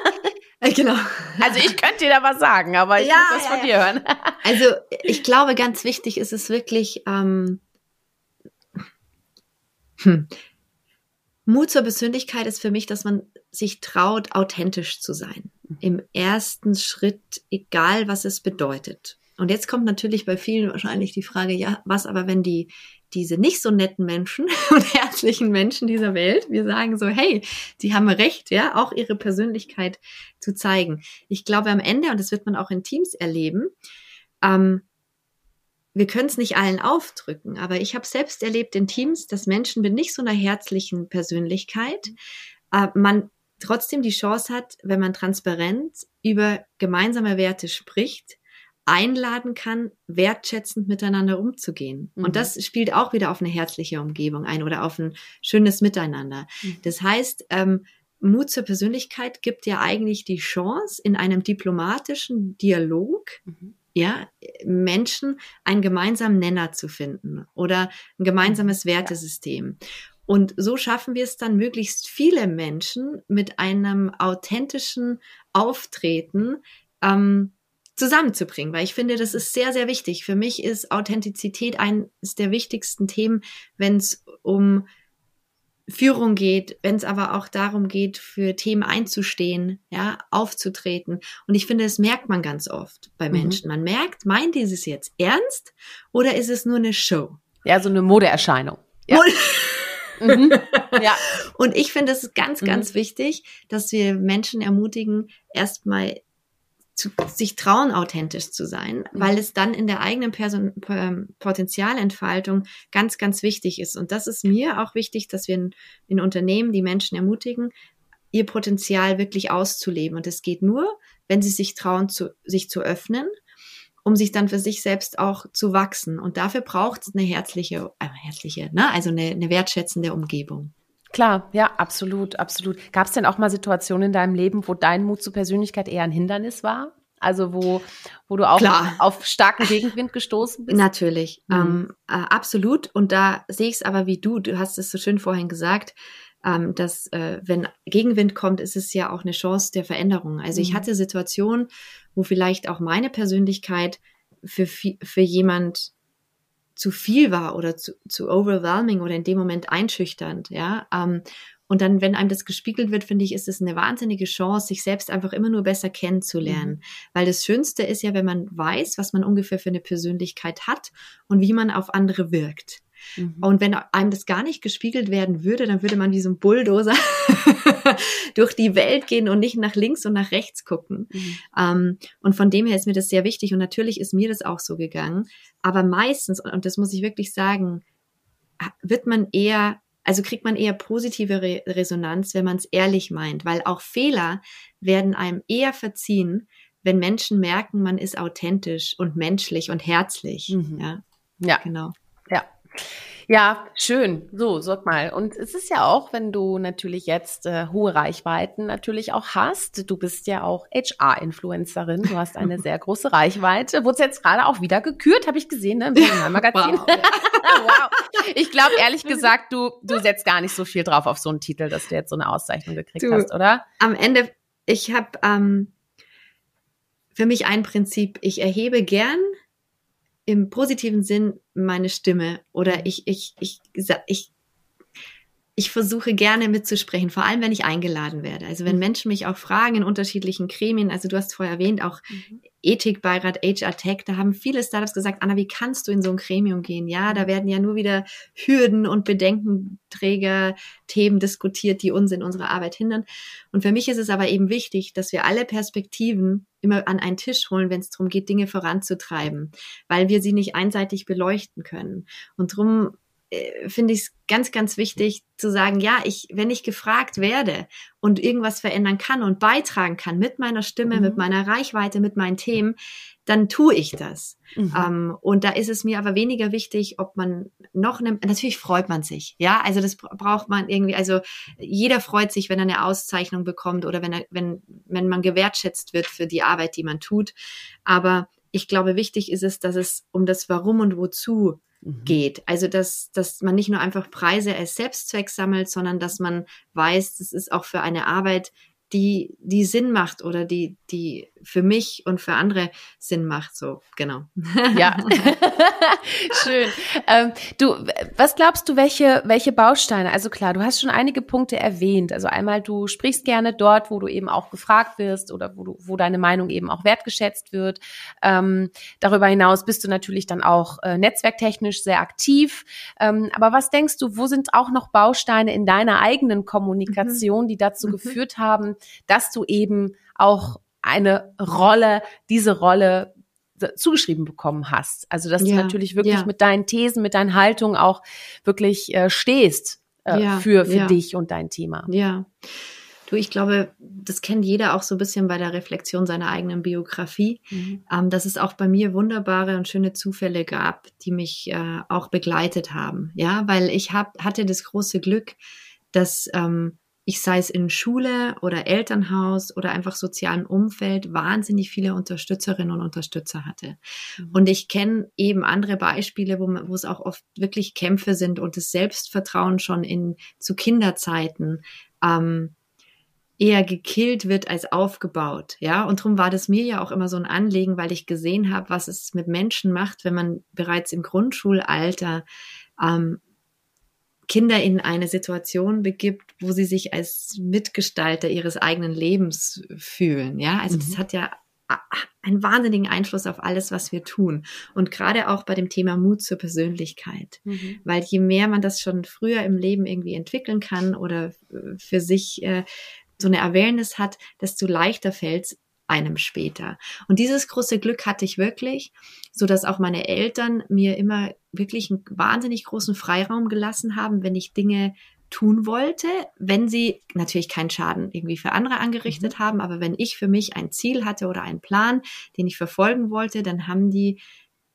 Genau. Also ich könnte dir da was sagen, aber ich ja, muss das von dir hören. Also ich glaube, ganz wichtig ist es wirklich, ähm, hm, Mut zur Persönlichkeit ist für mich, dass man sich traut, authentisch zu sein. Im ersten Schritt, egal was es bedeutet. Und jetzt kommt natürlich bei vielen wahrscheinlich die Frage, ja, was aber, wenn die, diese nicht so netten Menschen und herzlichen Menschen dieser Welt, wir sagen so, hey, die haben recht, ja, auch ihre Persönlichkeit zu zeigen. Ich glaube am Ende, und das wird man auch in Teams erleben, ähm, wir können es nicht allen aufdrücken, aber ich habe selbst erlebt in Teams, dass Menschen mit nicht so einer herzlichen Persönlichkeit äh, man trotzdem die Chance hat, wenn man transparent über gemeinsame Werte spricht, einladen kann, wertschätzend miteinander umzugehen. Mhm. Und das spielt auch wieder auf eine herzliche Umgebung ein oder auf ein schönes Miteinander. Mhm. Das heißt, ähm, Mut zur Persönlichkeit gibt ja eigentlich die Chance, in einem diplomatischen Dialog mhm ja, Menschen einen gemeinsamen Nenner zu finden oder ein gemeinsames mhm. Wertesystem. Und so schaffen wir es dann, möglichst viele Menschen mit einem authentischen Auftreten ähm, zusammenzubringen, weil ich finde, das ist sehr, sehr wichtig. Für mich ist Authentizität eines der wichtigsten Themen, wenn es um Führung geht, wenn es aber auch darum geht, für Themen einzustehen, ja, aufzutreten. Und ich finde, das merkt man ganz oft bei mhm. Menschen. Mhm. Man merkt, meint dieses jetzt ernst oder ist es nur eine Show? Ja, so eine Modeerscheinung. Ja. Mhm. ja. Und ich finde es ganz, ganz mhm. wichtig, dass wir Menschen ermutigen, erstmal zu, sich trauen, authentisch zu sein, mhm. weil es dann in der eigenen Person, Potenzialentfaltung ganz, ganz wichtig ist. Und das ist mir auch wichtig, dass wir in, in Unternehmen die Menschen ermutigen, ihr Potenzial wirklich auszuleben. Und es geht nur, wenn sie sich trauen, zu, sich zu öffnen, um sich dann für sich selbst auch zu wachsen. Und dafür braucht es eine herzliche, äh, herzliche, ne? also eine, eine wertschätzende Umgebung. Klar, ja, absolut, absolut. Gab es denn auch mal Situationen in deinem Leben, wo dein Mut zur Persönlichkeit eher ein Hindernis war? Also wo, wo du auch Klar. auf starken Gegenwind gestoßen bist? Natürlich, mhm. ähm, äh, absolut. Und da sehe ich es aber wie du, du hast es so schön vorhin gesagt, ähm, dass äh, wenn Gegenwind kommt, ist es ja auch eine Chance der Veränderung. Also mhm. ich hatte Situationen, wo vielleicht auch meine Persönlichkeit für, für jemand zu viel war oder zu, zu overwhelming oder in dem Moment einschüchternd, ja. Ähm, und dann, wenn einem das gespiegelt wird, finde ich, ist es eine wahnsinnige Chance, sich selbst einfach immer nur besser kennenzulernen. Mhm. Weil das Schönste ist ja, wenn man weiß, was man ungefähr für eine Persönlichkeit hat und wie man auf andere wirkt. Mhm. Und wenn einem das gar nicht gespiegelt werden würde, dann würde man wie so ein Bulldozer durch die Welt gehen und nicht nach links und nach rechts gucken. Mhm. Ähm, und von dem her ist mir das sehr wichtig. Und natürlich ist mir das auch so gegangen. Aber meistens, und das muss ich wirklich sagen, wird man eher also kriegt man eher positive Re Resonanz, wenn man es ehrlich meint, weil auch Fehler werden einem eher verziehen, wenn Menschen merken, man ist authentisch und menschlich und herzlich. Mhm. Ja, ja, genau. Ja. Schön. So, sag mal. Und es ist ja auch, wenn du natürlich jetzt äh, hohe Reichweiten natürlich auch hast. Du bist ja auch HR-Influencerin. Du hast eine sehr große Reichweite. Wurde jetzt gerade auch wieder gekürt, habe ich gesehen, ne, im Personalmagazin. Wow. wow. Ich glaube, ehrlich gesagt, du, du setzt gar nicht so viel drauf auf so einen Titel, dass du jetzt so eine Auszeichnung gekriegt du, hast, oder? Am Ende, ich habe ähm, für mich ein Prinzip, ich erhebe gern im positiven Sinn meine Stimme oder mhm. ich, ich, ich, ich, ich versuche gerne mitzusprechen, vor allem wenn ich eingeladen werde. Also wenn mhm. Menschen mich auch fragen in unterschiedlichen Gremien, also du hast vorher erwähnt, auch mhm. Ethikbeirat, HR Tech, da haben viele Startups gesagt, Anna, wie kannst du in so ein Gremium gehen? Ja, da mhm. werden ja nur wieder Hürden und Bedenkenträger, Themen diskutiert, die uns in unserer Arbeit hindern. Und für mich ist es aber eben wichtig, dass wir alle Perspektiven immer an einen Tisch holen, wenn es darum geht, Dinge voranzutreiben, weil wir sie nicht einseitig beleuchten können. Und darum äh, finde ich es ganz, ganz wichtig zu sagen, ja, ich, wenn ich gefragt werde und irgendwas verändern kann und beitragen kann mit meiner Stimme, mhm. mit meiner Reichweite, mit meinen Themen, dann tue ich das. Mhm. Ähm, und da ist es mir aber weniger wichtig, ob man noch eine, natürlich freut man sich, ja, also das braucht man irgendwie, also jeder freut sich, wenn er eine Auszeichnung bekommt oder wenn er, wenn, wenn man gewertschätzt wird für die Arbeit, die man tut. Aber ich glaube, wichtig ist es, dass es um das Warum und Wozu Mhm. geht. Also dass, dass man nicht nur einfach Preise als Selbstzweck sammelt, sondern dass man weiß, das ist auch für eine Arbeit, die, die Sinn macht oder die, die für mich und für andere Sinn macht. So, genau. Ja, schön. Ähm, du, was glaubst du, welche, welche Bausteine? Also klar, du hast schon einige Punkte erwähnt. Also einmal, du sprichst gerne dort, wo du eben auch gefragt wirst oder wo du, wo deine Meinung eben auch wertgeschätzt wird. Ähm, darüber hinaus bist du natürlich dann auch äh, netzwerktechnisch sehr aktiv. Ähm, aber was denkst du, wo sind auch noch Bausteine in deiner eigenen Kommunikation, mhm. die dazu mhm. geführt haben, dass du eben auch eine Rolle, diese Rolle zugeschrieben bekommen hast. Also dass ja, du natürlich wirklich ja. mit deinen Thesen, mit deinen Haltungen auch wirklich äh, stehst äh, ja, für, für dich und dein Thema. Ja. Du, ich glaube, das kennt jeder auch so ein bisschen bei der Reflexion seiner eigenen Biografie, mhm. ähm, dass es auch bei mir wunderbare und schöne Zufälle gab, die mich äh, auch begleitet haben. Ja, weil ich hab, hatte das große Glück, dass ähm, ich sei es in Schule oder Elternhaus oder einfach sozialen Umfeld wahnsinnig viele Unterstützerinnen und Unterstützer hatte. Mhm. Und ich kenne eben andere Beispiele, wo, man, wo es auch oft wirklich Kämpfe sind und das Selbstvertrauen schon in zu Kinderzeiten ähm, eher gekillt wird als aufgebaut. Ja, und darum war das mir ja auch immer so ein Anliegen, weil ich gesehen habe, was es mit Menschen macht, wenn man bereits im Grundschulalter ähm, Kinder in eine Situation begibt, wo sie sich als Mitgestalter ihres eigenen Lebens fühlen. Ja, also mhm. das hat ja einen wahnsinnigen Einfluss auf alles, was wir tun. Und gerade auch bei dem Thema Mut zur Persönlichkeit. Mhm. Weil je mehr man das schon früher im Leben irgendwie entwickeln kann oder für sich äh, so eine Awareness hat, desto leichter fällt es einem später. Und dieses große Glück hatte ich wirklich, so dass auch meine Eltern mir immer wirklich einen wahnsinnig großen Freiraum gelassen haben, wenn ich Dinge tun wollte, wenn sie natürlich keinen Schaden irgendwie für andere angerichtet mhm. haben, aber wenn ich für mich ein Ziel hatte oder einen Plan, den ich verfolgen wollte, dann haben die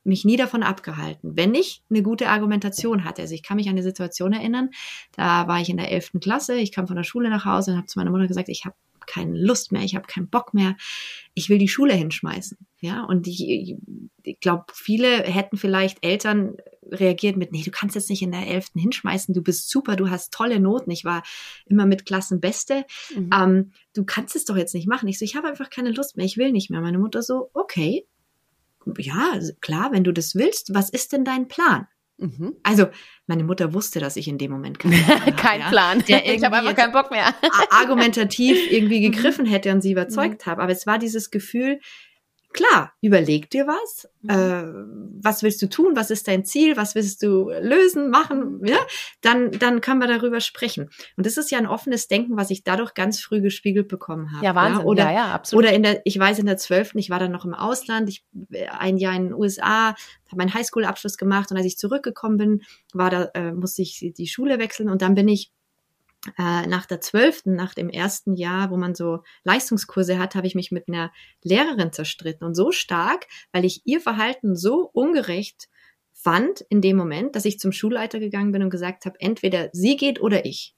mich nie davon abgehalten, wenn ich eine gute Argumentation hatte. Also ich kann mich an eine Situation erinnern, da war ich in der elften Klasse, ich kam von der Schule nach Hause und habe zu meiner Mutter gesagt, ich habe keine Lust mehr, ich habe keinen Bock mehr, ich will die Schule hinschmeißen. Ja, und ich, ich glaube, viele hätten vielleicht Eltern reagiert mit, nee, du kannst jetzt nicht in der Elften hinschmeißen, du bist super, du hast tolle Noten, ich war immer mit Klassenbeste, mhm. ähm, du kannst es doch jetzt nicht machen. Ich so, ich habe einfach keine Lust mehr, ich will nicht mehr. Meine Mutter so, okay, ja, klar, wenn du das willst, was ist denn dein Plan? Mhm. Also, meine Mutter wusste, dass ich in dem Moment keinen Plan Kein ja, Plan. Der ich habe einfach keinen Bock mehr. argumentativ irgendwie mhm. gegriffen hätte und sie überzeugt mhm. habe. Aber es war dieses Gefühl, klar, überleg dir was. Mhm. Äh, was willst du tun? Was ist dein Ziel? Was willst du lösen, machen? Mhm. Ja? Dann, dann können wir darüber sprechen. Und das ist ja ein offenes Denken, was ich dadurch ganz früh gespiegelt bekommen habe. Ja, Wahnsinn. Ja? Oder, ja, ja, absolut. Oder in der, ich weiß in der zwölften, ich war dann noch im Ausland, ich ein Jahr in den USA, habe meinen Highschool-Abschluss gemacht und als ich zurückgekommen bin, war da, äh, musste ich die Schule wechseln und dann bin ich äh, nach der zwölften, nach dem ersten Jahr, wo man so Leistungskurse hat, habe ich mich mit einer Lehrerin zerstritten und so stark, weil ich ihr Verhalten so ungerecht fand in dem Moment, dass ich zum Schulleiter gegangen bin und gesagt habe, entweder sie geht oder ich.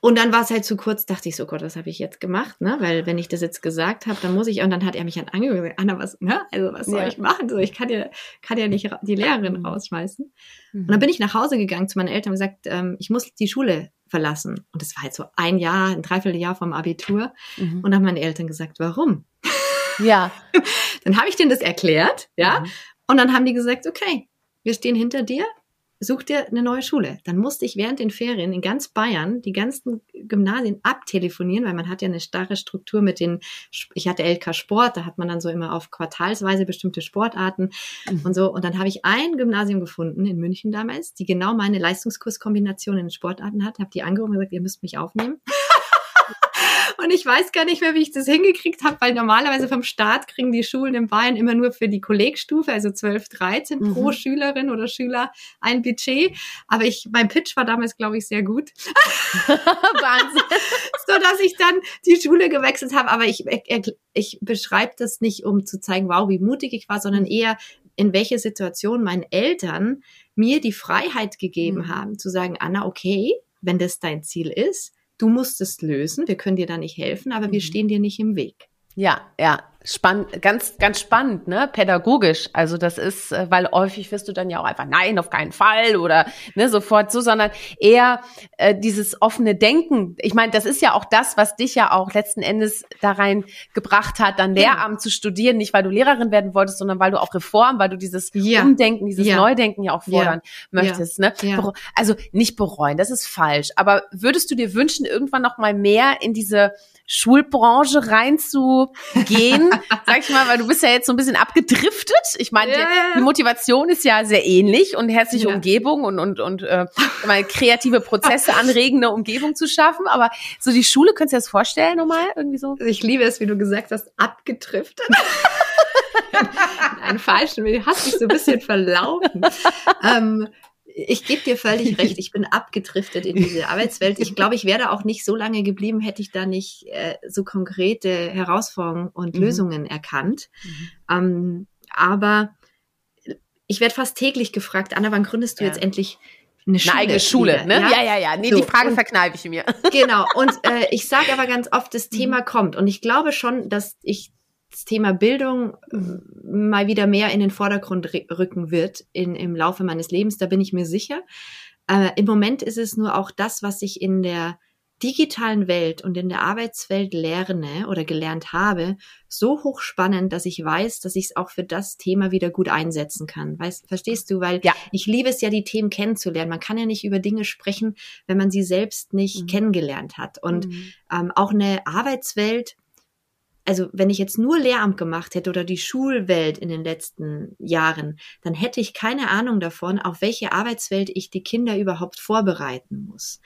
Und dann war es halt zu kurz, dachte ich so, Gott, was habe ich jetzt gemacht, ne? Weil wenn ich das jetzt gesagt habe, dann muss ich, und dann hat er mich an angeguckt Anna, was, ne? Also was soll ja. ich machen? So, ich kann ja, kann ja nicht die Lehrerin mhm. rausschmeißen. Mhm. Und dann bin ich nach Hause gegangen zu meinen Eltern und gesagt, ähm, ich muss die Schule verlassen. Und das war halt so ein Jahr, ein Dreivierteljahr vom Abitur. Mhm. Und dann haben meine Eltern gesagt, warum? Ja. dann habe ich denen das erklärt, ja. Mhm. Und dann haben die gesagt, okay, wir stehen hinter dir, such dir eine neue Schule. Dann musste ich während den Ferien in ganz Bayern die ganzen Gymnasien abtelefonieren, weil man hat ja eine starre Struktur mit den, ich hatte LK Sport, da hat man dann so immer auf quartalsweise bestimmte Sportarten mhm. und so. Und dann habe ich ein Gymnasium gefunden in München damals, die genau meine Leistungskurskombination in Sportarten hat, habe die angerufen und gesagt, ihr müsst mich aufnehmen. Und ich weiß gar nicht mehr, wie ich das hingekriegt habe, weil normalerweise vom Staat kriegen die Schulen in Bayern immer nur für die Kollegstufe, also 12, 13 mhm. pro Schülerin oder Schüler ein Budget. Aber ich, mein Pitch war damals, glaube ich, sehr gut. Wahnsinn. so dass ich dann die Schule gewechselt habe. Aber ich, ich, ich beschreibe das nicht, um zu zeigen, wow, wie mutig ich war, sondern eher, in welche Situation meine Eltern mir die Freiheit gegeben mhm. haben, zu sagen, Anna, okay, wenn das dein Ziel ist, du musst es lösen, wir können dir da nicht helfen, aber wir mhm. stehen dir nicht im Weg. Ja, ja, spannend, ganz, ganz spannend, ne, pädagogisch. Also das ist, äh, weil häufig wirst du dann ja auch einfach nein, auf keinen Fall oder ne, sofort so, sondern eher äh, dieses offene Denken. Ich meine, das ist ja auch das, was dich ja auch letzten Endes da rein gebracht hat, dann Lehramt ja. zu studieren, nicht weil du Lehrerin werden wolltest, sondern weil du auch Reform, weil du dieses ja. Umdenken, dieses ja. Neudenken ja auch fordern möchtest. Ne? Also nicht bereuen, das ist falsch. Aber würdest du dir wünschen, irgendwann noch mal mehr in diese Schulbranche reinzugehen, sag ich mal, weil du bist ja jetzt so ein bisschen abgedriftet. Ich meine, yeah. die Motivation ist ja sehr ähnlich und herzliche ja. Umgebung und und und äh, mal kreative Prozesse anregende Umgebung zu schaffen. Aber so die Schule, könntest du dir das vorstellen nochmal irgendwie so? Ich liebe es, wie du gesagt hast, abgedriftet. Einen falschen, du hast dich so ein bisschen verlaufen. ähm, ich gebe dir völlig recht. Ich bin abgedriftet in diese Arbeitswelt. Ich glaube, ich wäre auch nicht so lange geblieben, hätte ich da nicht äh, so konkrete Herausforderungen und mhm. Lösungen erkannt. Mhm. Ähm, aber ich werde fast täglich gefragt, Anna, wann gründest du ja. jetzt endlich eine, Schule eine eigene Schule, wieder, ne? Ja, ja, ja. ja. Nee, so, die Frage verkneife ich mir. Genau. Und äh, ich sage aber ganz oft, das Thema mhm. kommt. Und ich glaube schon, dass ich das Thema Bildung mhm. mal wieder mehr in den Vordergrund rücken wird in, im Laufe meines Lebens, da bin ich mir sicher. Äh, Im Moment ist es nur auch das, was ich in der digitalen Welt und in der Arbeitswelt lerne oder gelernt habe, so hochspannend, dass ich weiß, dass ich es auch für das Thema wieder gut einsetzen kann. Weißt, verstehst du? Weil ja. ich liebe es ja, die Themen kennenzulernen. Man kann ja nicht über Dinge sprechen, wenn man sie selbst nicht mhm. kennengelernt hat. Und mhm. ähm, auch eine Arbeitswelt, also wenn ich jetzt nur Lehramt gemacht hätte oder die Schulwelt in den letzten Jahren, dann hätte ich keine Ahnung davon, auf welche Arbeitswelt ich die Kinder überhaupt vorbereiten muss.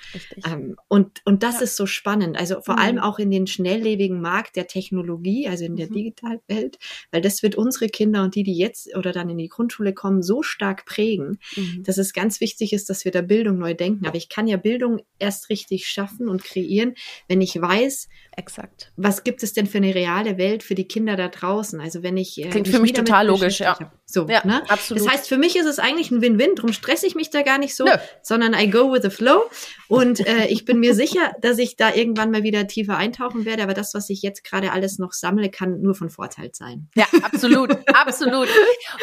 Ähm, und, und das ja. ist so spannend. Also vor mhm. allem auch in den schnelllebigen Markt der Technologie, also in der mhm. Digitalwelt, weil das wird unsere Kinder und die, die jetzt oder dann in die Grundschule kommen, so stark prägen, mhm. dass es ganz wichtig ist, dass wir da Bildung neu denken. Aber ich kann ja Bildung erst richtig schaffen und kreieren, wenn ich weiß, Exakt. was gibt es denn für eine reale Welt für die Kinder da draußen. Also wenn ich äh, klingt für mich total logisch, ja. So, ja, ne? absolut. Das heißt, für mich ist es eigentlich ein Win-Win. Drum stresse ich mich da gar nicht so, Nö. sondern I go with the flow. Und äh, ich bin mir sicher, dass ich da irgendwann mal wieder tiefer eintauchen werde. Aber das, was ich jetzt gerade alles noch sammle, kann nur von Vorteil sein. Ja, absolut, absolut.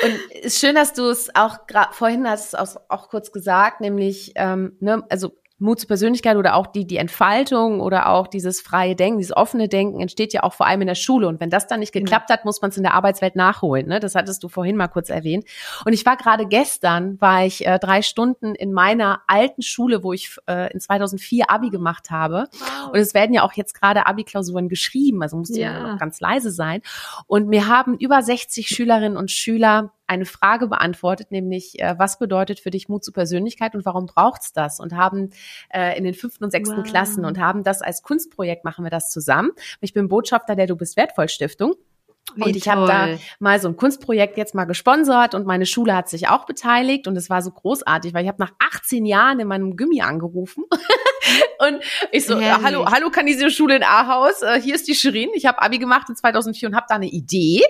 Und es ist schön, dass du es auch vorhin hast auch, auch kurz gesagt, nämlich ähm, ne, also Mut zur Persönlichkeit oder auch die, die Entfaltung oder auch dieses freie Denken, dieses offene Denken entsteht ja auch vor allem in der Schule. Und wenn das dann nicht geklappt hat, muss man es in der Arbeitswelt nachholen. Ne? Das hattest du vorhin mal kurz erwähnt. Und ich war gerade gestern, war ich äh, drei Stunden in meiner alten Schule, wo ich äh, in 2004 Abi gemacht habe. Wow. Und es werden ja auch jetzt gerade Abi-Klausuren geschrieben, also musste ja. noch ganz leise sein. Und mir haben über 60 Schülerinnen und Schüler eine Frage beantwortet, nämlich äh, was bedeutet für dich Mut zur Persönlichkeit und warum braucht's das? Und haben äh, in den fünften und sechsten wow. Klassen und haben das als Kunstprojekt machen wir das zusammen. Ich bin Botschafter der Du bist wertvoll Stiftung. Wie und ich habe da mal so ein Kunstprojekt jetzt mal gesponsert und meine Schule hat sich auch beteiligt und es war so großartig, weil ich habe nach 18 Jahren in meinem Gummi angerufen und ich so, Herrlich. hallo, hallo Kanisio Schule in Ahaus, äh, hier ist die Shirin, ich habe Abi gemacht in 2004 und habe da eine Idee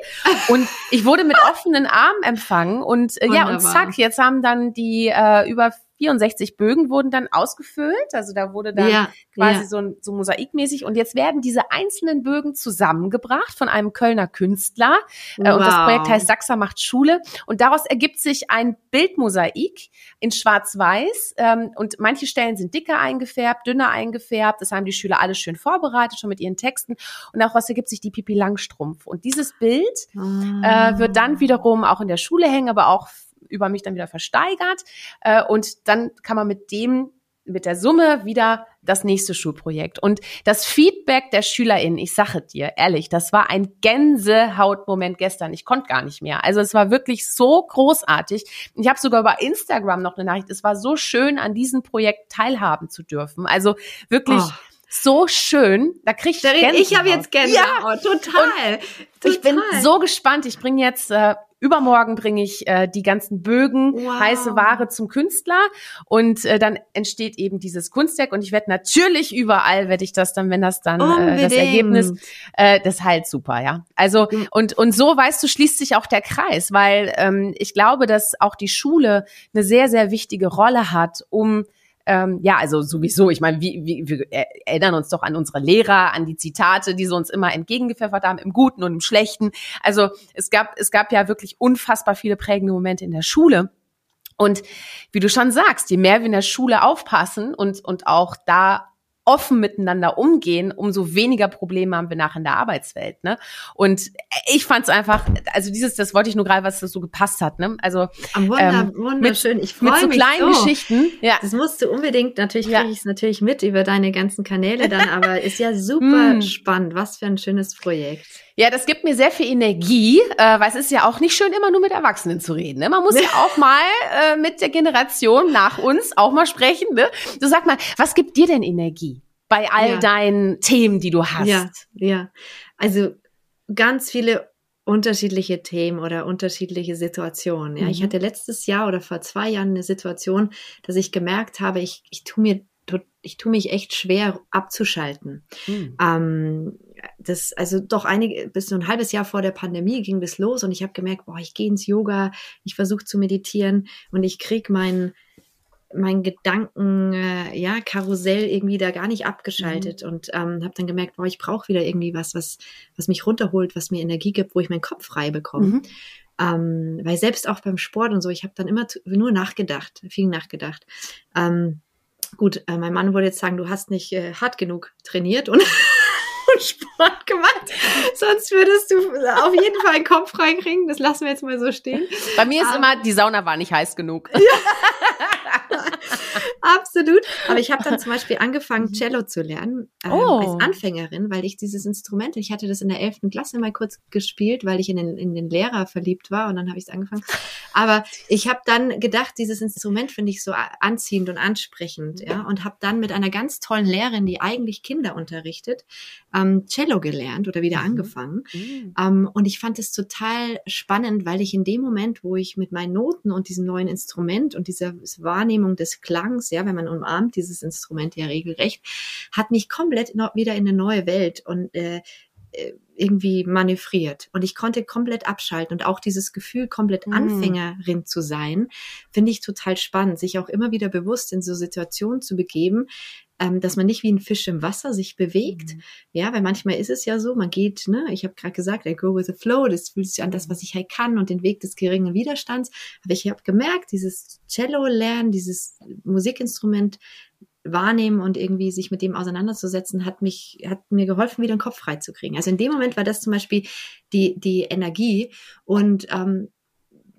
und ich wurde mit offenen Armen empfangen und äh, ja und zack, jetzt haben dann die äh, über 64 Bögen wurden dann ausgefüllt. Also da wurde dann ja, quasi ja. so, so mosaikmäßig. Und jetzt werden diese einzelnen Bögen zusammengebracht von einem Kölner Künstler. Wow. Äh, und das Projekt heißt Sachsa macht Schule. Und daraus ergibt sich ein Bildmosaik in Schwarz-Weiß. Ähm, und manche Stellen sind dicker eingefärbt, dünner eingefärbt. Das haben die Schüler alles schön vorbereitet, schon mit ihren Texten. Und auch was ergibt sich die Pipi Langstrumpf. Und dieses Bild äh, wird dann wiederum auch in der Schule hängen, aber auch über mich dann wieder versteigert. Äh, und dann kann man mit dem mit der Summe wieder das nächste Schulprojekt. Und das Feedback der SchülerInnen, ich sage dir ehrlich, das war ein Gänsehautmoment gestern. Ich konnte gar nicht mehr. Also es war wirklich so großartig. Ich habe sogar über Instagram noch eine Nachricht. Es war so schön, an diesem Projekt teilhaben zu dürfen. Also wirklich. Oh so schön. Da krieg ich Gänsehaut. Ich habe jetzt Gänsehaut. Ja. Total. total. Ich bin so gespannt. Ich bringe jetzt äh, übermorgen bringe ich äh, die ganzen Bögen, wow. heiße Ware zum Künstler und äh, dann entsteht eben dieses Kunstwerk und ich werde natürlich überall werde ich das dann, wenn das dann äh, das Ergebnis, äh, das halt super, ja. Also mhm. und und so weißt du schließt sich auch der Kreis, weil ähm, ich glaube, dass auch die Schule eine sehr sehr wichtige Rolle hat, um ähm, ja, also sowieso, ich meine, wie, wie, wir erinnern uns doch an unsere Lehrer, an die Zitate, die sie uns immer entgegengepfeffert haben, im Guten und im Schlechten. Also es gab, es gab ja wirklich unfassbar viele prägende Momente in der Schule. Und wie du schon sagst, je mehr wir in der Schule aufpassen und, und auch da offen miteinander umgehen, umso weniger Probleme haben wir nach in der Arbeitswelt. Ne? Und ich fand es einfach, also dieses, das wollte ich nur gerade, was das so gepasst hat. Ne? Also Wunder, ähm, wunderschön. Mit, ich freue mich mit so kleinen so. Geschichten. Ja. Das musst du unbedingt. Natürlich kriege ja. ich es natürlich mit über deine ganzen Kanäle dann, aber ist ja super hm. spannend. Was für ein schönes Projekt. Ja, das gibt mir sehr viel Energie, äh, weil es ist ja auch nicht schön, immer nur mit Erwachsenen zu reden. Ne? Man muss ja auch mal äh, mit der Generation nach uns auch mal sprechen. Ne? Du sag mal, was gibt dir denn Energie bei all ja. deinen Themen, die du hast? Ja, ja. Also ganz viele unterschiedliche Themen oder unterschiedliche Situationen. Ja, mhm. ich hatte letztes Jahr oder vor zwei Jahren eine Situation, dass ich gemerkt habe, ich, ich tue mir ich tue mich echt schwer abzuschalten. Mhm. Ähm, das, also doch einige, bis so ein halbes Jahr vor der Pandemie ging das los und ich habe gemerkt, boah, ich gehe ins Yoga, ich versuche zu meditieren und ich krieg mein, mein Gedanken, äh, ja, Karussell irgendwie da gar nicht abgeschaltet mhm. und ähm, habe dann gemerkt, boah, ich brauche wieder irgendwie was, was, was mich runterholt, was mir Energie gibt, wo ich meinen Kopf frei bekomme. Mhm. Ähm, weil selbst auch beim Sport und so, ich habe dann immer nur nachgedacht, viel nachgedacht. Ähm, gut, äh, mein Mann würde jetzt sagen, du hast nicht äh, hart genug trainiert und Sport gemacht. Sonst würdest du auf jeden Fall einen Kopf reinkriegen. Das lassen wir jetzt mal so stehen. Bei mir ist um, immer, die Sauna war nicht heiß genug. Ja. Absolut. Aber ich habe dann zum Beispiel angefangen, mhm. Cello zu lernen ähm, oh. als Anfängerin, weil ich dieses Instrument, ich hatte das in der elften Klasse mal kurz gespielt, weil ich in den, in den Lehrer verliebt war und dann habe ich es angefangen. Aber ich habe dann gedacht, dieses Instrument finde ich so anziehend und ansprechend, ja, und habe dann mit einer ganz tollen Lehrerin, die eigentlich Kinder unterrichtet, ähm, Cello gelernt oder wieder mhm. angefangen. Mhm. Ähm, und ich fand es total spannend, weil ich in dem Moment, wo ich mit meinen Noten und diesem neuen Instrument und dieser Wahrnehmung des Klangs, ja, wenn man umarmt dieses Instrument ja regelrecht, hat mich komplett wieder in eine neue Welt und äh, äh, irgendwie manövriert und ich konnte komplett abschalten und auch dieses Gefühl, komplett mm. Anfängerin zu sein, finde ich total spannend, sich auch immer wieder bewusst in so Situationen zu begeben, ähm, dass man nicht wie ein Fisch im Wasser sich bewegt. Mhm. Ja, weil manchmal ist es ja so, man geht, ne, ich habe gerade gesagt, I go with the flow, das fühlt sich an das, was ich halt kann und den Weg des geringen Widerstands. Aber ich habe gemerkt, dieses Cello-Lernen, dieses Musikinstrument wahrnehmen und irgendwie sich mit dem auseinanderzusetzen, hat mich, hat mir geholfen, wieder den Kopf freizukriegen. Also in dem Moment war das zum Beispiel die, die Energie und ähm,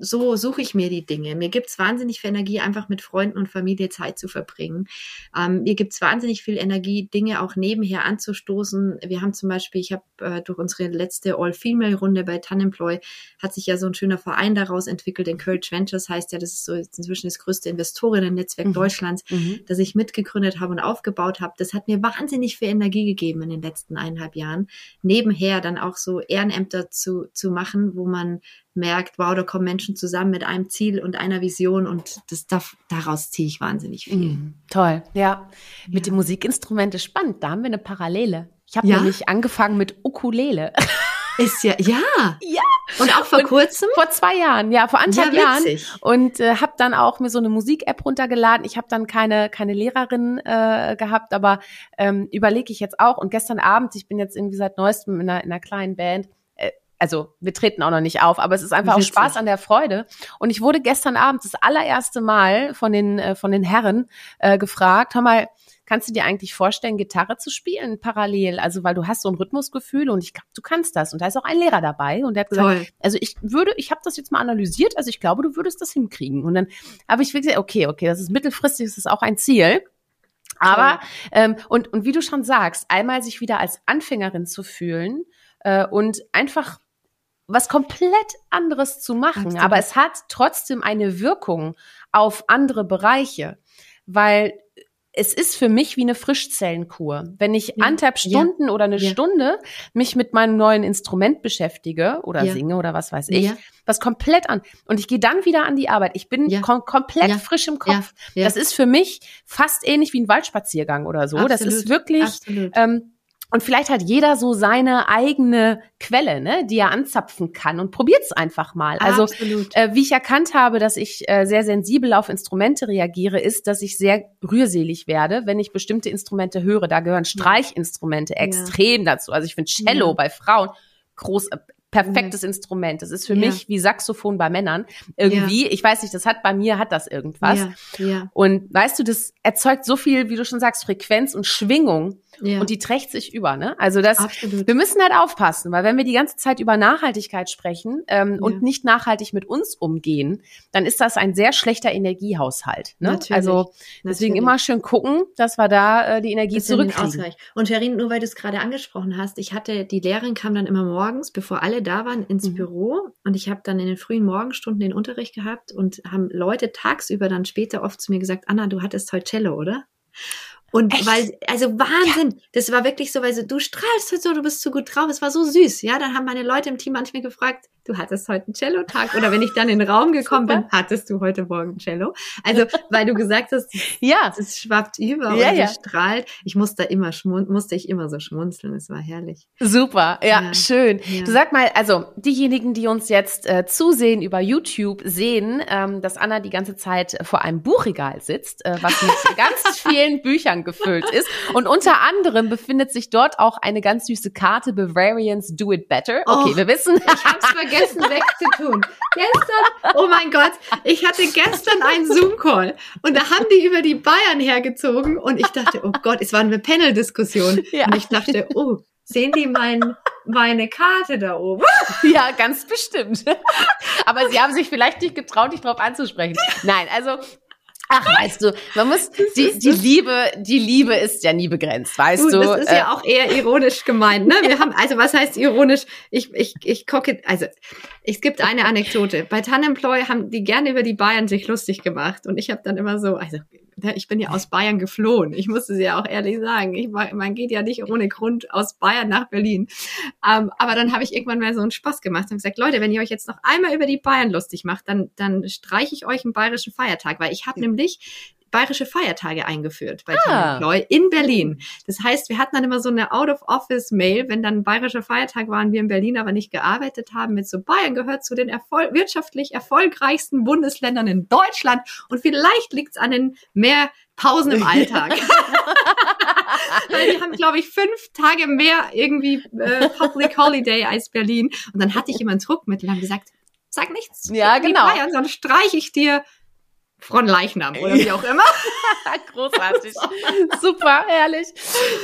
so suche ich mir die Dinge. Mir gibt's wahnsinnig viel Energie, einfach mit Freunden und Familie Zeit zu verbringen. Ähm, mir gibt's wahnsinnig viel Energie, Dinge auch nebenher anzustoßen. Wir haben zum Beispiel, ich habe äh, durch unsere letzte All-Female-Runde bei Tanemploy, hat sich ja so ein schöner Verein daraus entwickelt. Encourage Ventures heißt ja, das ist so inzwischen das größte Investorinnen-Netzwerk mhm. Deutschlands, mhm. das ich mitgegründet habe und aufgebaut habe. Das hat mir wahnsinnig viel Energie gegeben in den letzten eineinhalb Jahren. Nebenher dann auch so Ehrenämter zu, zu machen, wo man merkt, wow, da kommen Menschen zusammen mit einem Ziel und einer Vision und das darf, daraus ziehe ich wahnsinnig viel. Mm, toll, ja. Mit ja. dem Musikinstrument ist spannend, da haben wir eine Parallele. Ich habe ja? nämlich angefangen mit Ukulele. Ist ja, ja. Ja. Und auch vor und kurzem? Vor zwei Jahren, ja, vor anderthalb ja, Jahren. Und äh, habe dann auch mir so eine Musik-App runtergeladen. Ich habe dann keine keine Lehrerin äh, gehabt, aber ähm, überlege ich jetzt auch. Und gestern Abend, ich bin jetzt irgendwie seit neuestem in einer, in einer kleinen Band, also wir treten auch noch nicht auf, aber es ist einfach Witzig. auch Spaß an der Freude. Und ich wurde gestern Abend das allererste Mal von den äh, von den Herren äh, gefragt, hör mal, kannst du dir eigentlich vorstellen, Gitarre zu spielen parallel? Also weil du hast so ein Rhythmusgefühl und ich glaube, du kannst das. Und da ist auch ein Lehrer dabei und der hat gesagt, Toll. also ich würde, ich habe das jetzt mal analysiert, also ich glaube, du würdest das hinkriegen. Und dann habe ich gesagt, okay, okay, das ist mittelfristig, das ist auch ein Ziel. Aber ähm, und und wie du schon sagst, einmal sich wieder als Anfängerin zu fühlen äh, und einfach was komplett anderes zu machen, Absolut. aber es hat trotzdem eine Wirkung auf andere Bereiche, weil es ist für mich wie eine Frischzellenkur. Wenn ich ja. anderthalb Stunden ja. oder eine ja. Stunde mich mit meinem neuen Instrument beschäftige oder ja. singe oder was weiß ich, was komplett an und ich gehe dann wieder an die Arbeit. Ich bin kom komplett frisch im Kopf. Das ist für mich fast ähnlich wie ein Waldspaziergang oder so. Absolut. Das ist wirklich ähm, und vielleicht hat jeder so seine eigene Quelle, ne, die er anzapfen kann und probiert's einfach mal. Also äh, wie ich erkannt habe, dass ich äh, sehr sensibel auf Instrumente reagiere, ist, dass ich sehr rührselig werde, wenn ich bestimmte Instrumente höre. Da gehören Streichinstrumente ja. extrem dazu. Also ich finde Cello ja. bei Frauen groß, äh, perfektes mhm. Instrument. Das ist für ja. mich wie Saxophon bei Männern. Irgendwie, ja. ich weiß nicht, das hat bei mir hat das irgendwas. Ja. ja. Und weißt du, das erzeugt so viel, wie du schon sagst, Frequenz und Schwingung ja. Und die trägt sich über, ne? Also das, Absolut. wir müssen halt aufpassen, weil wenn wir die ganze Zeit über Nachhaltigkeit sprechen ähm, ja. und nicht nachhaltig mit uns umgehen, dann ist das ein sehr schlechter Energiehaushalt. Ne? Natürlich. Also deswegen Natürlich. immer schön gucken, dass wir da äh, die Energie zurückkriegen. Und Sherin, nur weil du es gerade angesprochen hast, ich hatte, die Lehrerin kam dann immer morgens, bevor alle da waren, ins mhm. Büro und ich habe dann in den frühen Morgenstunden den Unterricht gehabt und haben Leute tagsüber dann später oft zu mir gesagt, Anna, du hattest heute Cello, oder? Und Echt? weil, also Wahnsinn, ja. das war wirklich so, weil so, du strahlst halt so, du bist so gut drauf, es war so süß, ja, dann haben meine Leute im Team manchmal gefragt, du hattest heute einen Cello-Tag oder wenn ich dann in den Raum gekommen bin, hattest du heute Morgen Cello. Also, weil du gesagt hast, ja, es schwappt über ja, und ja. strahlt. Ich musste immer musste ich immer so schmunzeln. Es war herrlich. Super, ja, ja. schön. Ja. Du sag mal, also diejenigen, die uns jetzt äh, zusehen über YouTube, sehen, ähm, dass Anna die ganze Zeit vor einem Buchregal sitzt, äh, was mit ganz vielen Büchern gefüllt ist. Und unter anderem befindet sich dort auch eine ganz süße Karte Bavarians Do It Better. Okay, oh, wir wissen. Ich hab's vergessen wegzutun. Gestern, oh mein Gott, ich hatte gestern einen Zoom-Call und da haben die über die Bayern hergezogen und ich dachte, oh Gott, es war eine Panel-Diskussion. Ja. Und ich dachte, oh, sehen die mein, meine Karte da oben? Ja, ganz bestimmt. Aber sie haben sich vielleicht nicht getraut, dich darauf anzusprechen. Nein, also Ach, weißt du, man muss die, die Liebe, die Liebe ist ja nie begrenzt, weißt Gut, du. Das ist äh, ja auch eher ironisch gemeint, ne? Wir haben, also was heißt ironisch? Ich, ich, ich kocke, also es gibt eine Anekdote. Bei Tannemploy haben die gerne über die Bayern sich lustig gemacht und ich habe dann immer so, also ich bin ja aus Bayern geflohen. Ich musste sie ja auch ehrlich sagen. Ich, man geht ja nicht ohne Grund aus Bayern nach Berlin. Ähm, aber dann habe ich irgendwann mal so einen Spaß gemacht und gesagt, Leute, wenn ihr euch jetzt noch einmal über die Bayern lustig macht, dann, dann streiche ich euch einen bayerischen Feiertag, weil ich habe nämlich bayerische Feiertage eingeführt bei ah. Team in Berlin. Das heißt, wir hatten dann immer so eine Out-of-Office-Mail, wenn dann bayerischer Feiertag waren, wir in Berlin aber nicht gearbeitet haben, mit so Bayern gehört zu den erfol wirtschaftlich erfolgreichsten Bundesländern in Deutschland und vielleicht liegt's an den mehr Pausen im Alltag. Weil die haben, glaube ich, fünf Tage mehr irgendwie äh, Public Holiday als Berlin. Und dann hatte ich immer einen Druck mit und haben gesagt, sag nichts. Ja, genau. Bayern, sonst streiche ich dir Fronleichnam oder wie auch immer. Großartig. Super, herrlich.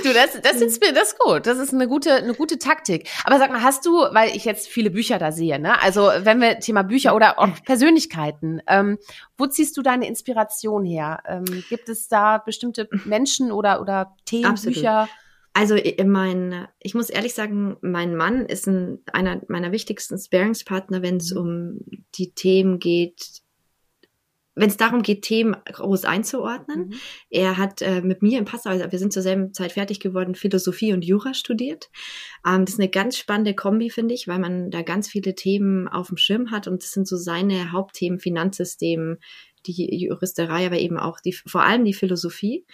Du, das, das ist das ist gut. Das ist eine gute, eine gute Taktik. Aber sag mal, hast du, weil ich jetzt viele Bücher da sehe, ne? Also wenn wir Thema Bücher oder auch Persönlichkeiten, ähm, wo ziehst du deine Inspiration her? Ähm, gibt es da bestimmte Menschen oder, oder Themen, Absolut. Bücher? Also mein, ich muss ehrlich sagen, mein Mann ist ein, einer meiner wichtigsten Sparingspartner, wenn es mhm. um die Themen geht, wenn es darum geht, Themen groß einzuordnen. Mhm. Er hat äh, mit mir im Passau, also wir sind zur selben Zeit fertig geworden, Philosophie und Jura studiert. Ähm, das ist eine ganz spannende Kombi, finde ich, weil man da ganz viele Themen auf dem Schirm hat und das sind so seine Hauptthemen, Finanzsystem, die Juristerei, aber eben auch die, vor allem die Philosophie.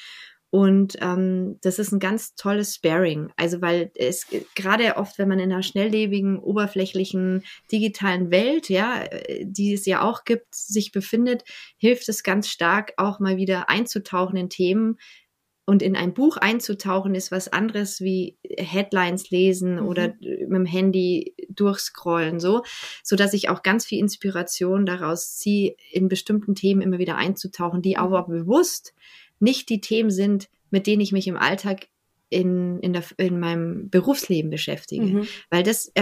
Und ähm, das ist ein ganz tolles Sparing. Also weil es gerade oft, wenn man in einer schnelllebigen, oberflächlichen, digitalen Welt, ja, die es ja auch gibt, sich befindet, hilft es ganz stark, auch mal wieder einzutauchen in Themen. Und in ein Buch einzutauchen ist was anderes wie Headlines lesen mhm. oder mit dem Handy durchscrollen, so, so dass ich auch ganz viel Inspiration daraus ziehe, in bestimmten Themen immer wieder einzutauchen, die mhm. aber bewusst nicht die Themen sind, mit denen ich mich im Alltag in, in, der, in meinem Berufsleben beschäftige. Mhm. Weil das,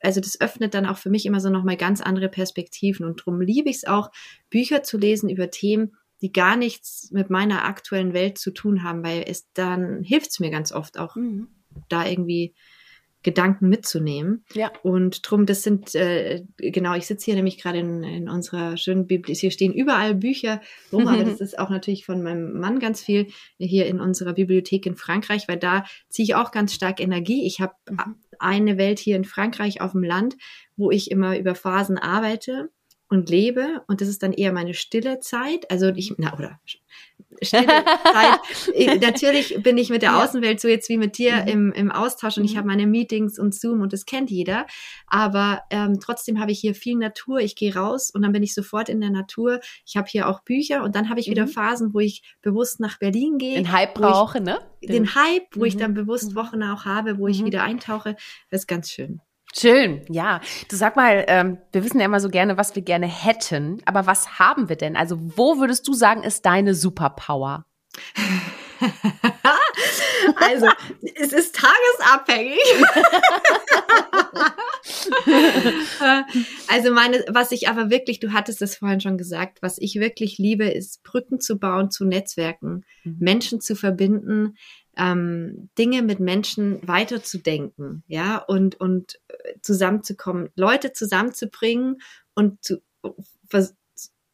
also das öffnet dann auch für mich immer so nochmal ganz andere Perspektiven. Und darum liebe ich es auch, Bücher zu lesen über Themen, die gar nichts mit meiner aktuellen Welt zu tun haben, weil es dann hilft es mir ganz oft auch, mhm. da irgendwie Gedanken mitzunehmen. Ja. Und drum, das sind, äh, genau, ich sitze hier nämlich gerade in, in unserer schönen Bibliothek. Hier stehen überall Bücher rum, aber das ist auch natürlich von meinem Mann ganz viel hier in unserer Bibliothek in Frankreich, weil da ziehe ich auch ganz stark Energie. Ich habe mhm. eine Welt hier in Frankreich auf dem Land, wo ich immer über Phasen arbeite und lebe und das ist dann eher meine stille Zeit. Also ich, na oder stille Zeit. Natürlich bin ich mit der Außenwelt so jetzt wie mit dir mhm. im, im Austausch und mhm. ich habe meine Meetings und Zoom und das kennt jeder. Aber ähm, trotzdem habe ich hier viel Natur. Ich gehe raus und dann bin ich sofort in der Natur. Ich habe hier auch Bücher und dann habe ich wieder mhm. Phasen, wo ich bewusst nach Berlin gehe. Den Hype brauche, ne? Den Hype, wo ich mhm. dann bewusst mhm. Wochen auch habe, wo ich wieder eintauche. Das ist ganz schön. Schön, ja. Du sag mal, ähm, wir wissen ja immer so gerne, was wir gerne hätten, aber was haben wir denn? Also wo würdest du sagen, ist deine Superpower? also, es ist tagesabhängig. also meine, was ich aber wirklich, du hattest es vorhin schon gesagt, was ich wirklich liebe, ist Brücken zu bauen zu Netzwerken, mhm. Menschen zu verbinden, ähm, Dinge mit Menschen weiterzudenken, ja, und, und äh, zusammenzukommen, Leute zusammenzubringen und zu,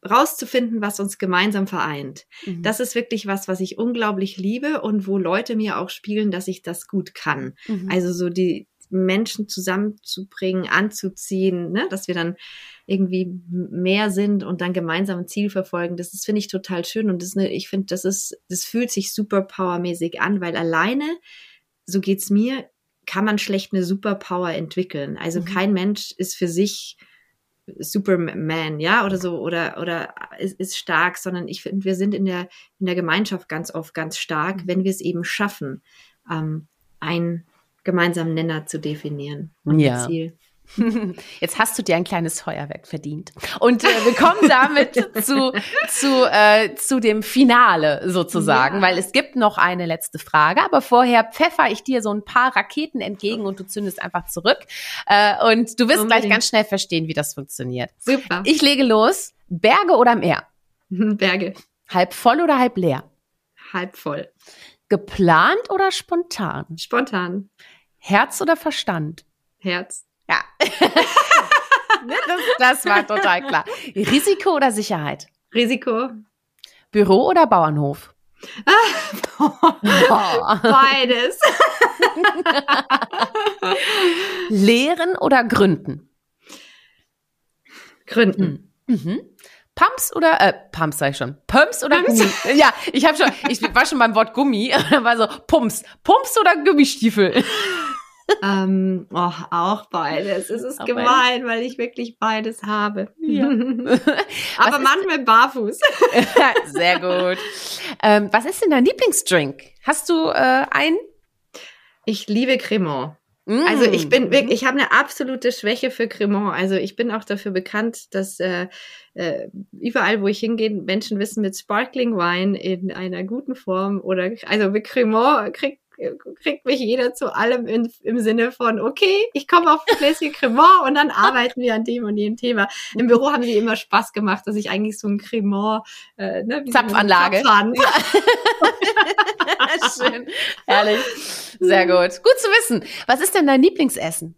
rauszufinden, was uns gemeinsam vereint. Mhm. Das ist wirklich was, was ich unglaublich liebe und wo Leute mir auch spielen, dass ich das gut kann. Mhm. Also so die Menschen zusammenzubringen, anzuziehen, ne, dass wir dann irgendwie mehr sind und dann gemeinsam ein Ziel verfolgen. Das ist, finde ich, total schön. Und das, ne, ich finde, das ist, das fühlt sich superpowermäßig an, weil alleine, so geht's mir, kann man schlecht eine Superpower entwickeln. Also mhm. kein Mensch ist für sich Superman, ja, oder so, oder, oder ist, ist stark, sondern ich finde, wir sind in der, in der Gemeinschaft ganz oft ganz stark, mhm. wenn wir es eben schaffen, ähm, ein gemeinsamen Nenner zu definieren. ja. Ziel. Jetzt hast du dir ein kleines Feuerwerk verdient. Und äh, wir kommen damit zu, zu, äh, zu dem Finale sozusagen, ja. weil es gibt noch eine letzte Frage, aber vorher pfeffer ich dir so ein paar Raketen entgegen und du zündest einfach zurück. Äh, und du wirst Unbedingt. gleich ganz schnell verstehen, wie das funktioniert. Super. Ich lege los. Berge oder Meer? Berge. Halb voll oder halb leer? Halb voll. Geplant oder spontan? Spontan. Herz oder Verstand? Herz. Ja. Ne, das, das war total klar. Risiko oder Sicherheit? Risiko. Büro oder Bauernhof? Beides. Lehren oder gründen? Gründen. Mhm. Pumps oder äh, Pumps sag ich schon. Pumps oder Pumps? Gummi? Ja, ich habe schon, ich war schon beim Wort Gummi, war so Pumps. Pumps oder Gummistiefel? ähm, oh, auch beides. Es ist auch gemein, beides. weil ich wirklich beides habe. Ja. Aber manchmal barfuß. Sehr gut. Ähm, was ist denn dein Lieblingsdrink? Hast du äh, einen? Ich liebe Cremant. Mm. Also ich bin wirklich, ich habe eine absolute Schwäche für Cremant. Also ich bin auch dafür bekannt, dass äh, äh, überall, wo ich hingehe, Menschen wissen, mit Sparkling Wine in einer guten Form oder also mit Cremant kriegt kriegt mich jeder zu allem in, im Sinne von, okay, ich komme auf ein Gläschen Cremant und dann arbeiten wir an dem und dem Thema. Im Büro haben sie immer Spaß gemacht, dass ich eigentlich so ein Cremant, äh, ne, Zapfanlage. Ja. Schön, herrlich, sehr gut. Gut zu wissen. Was ist denn dein Lieblingsessen?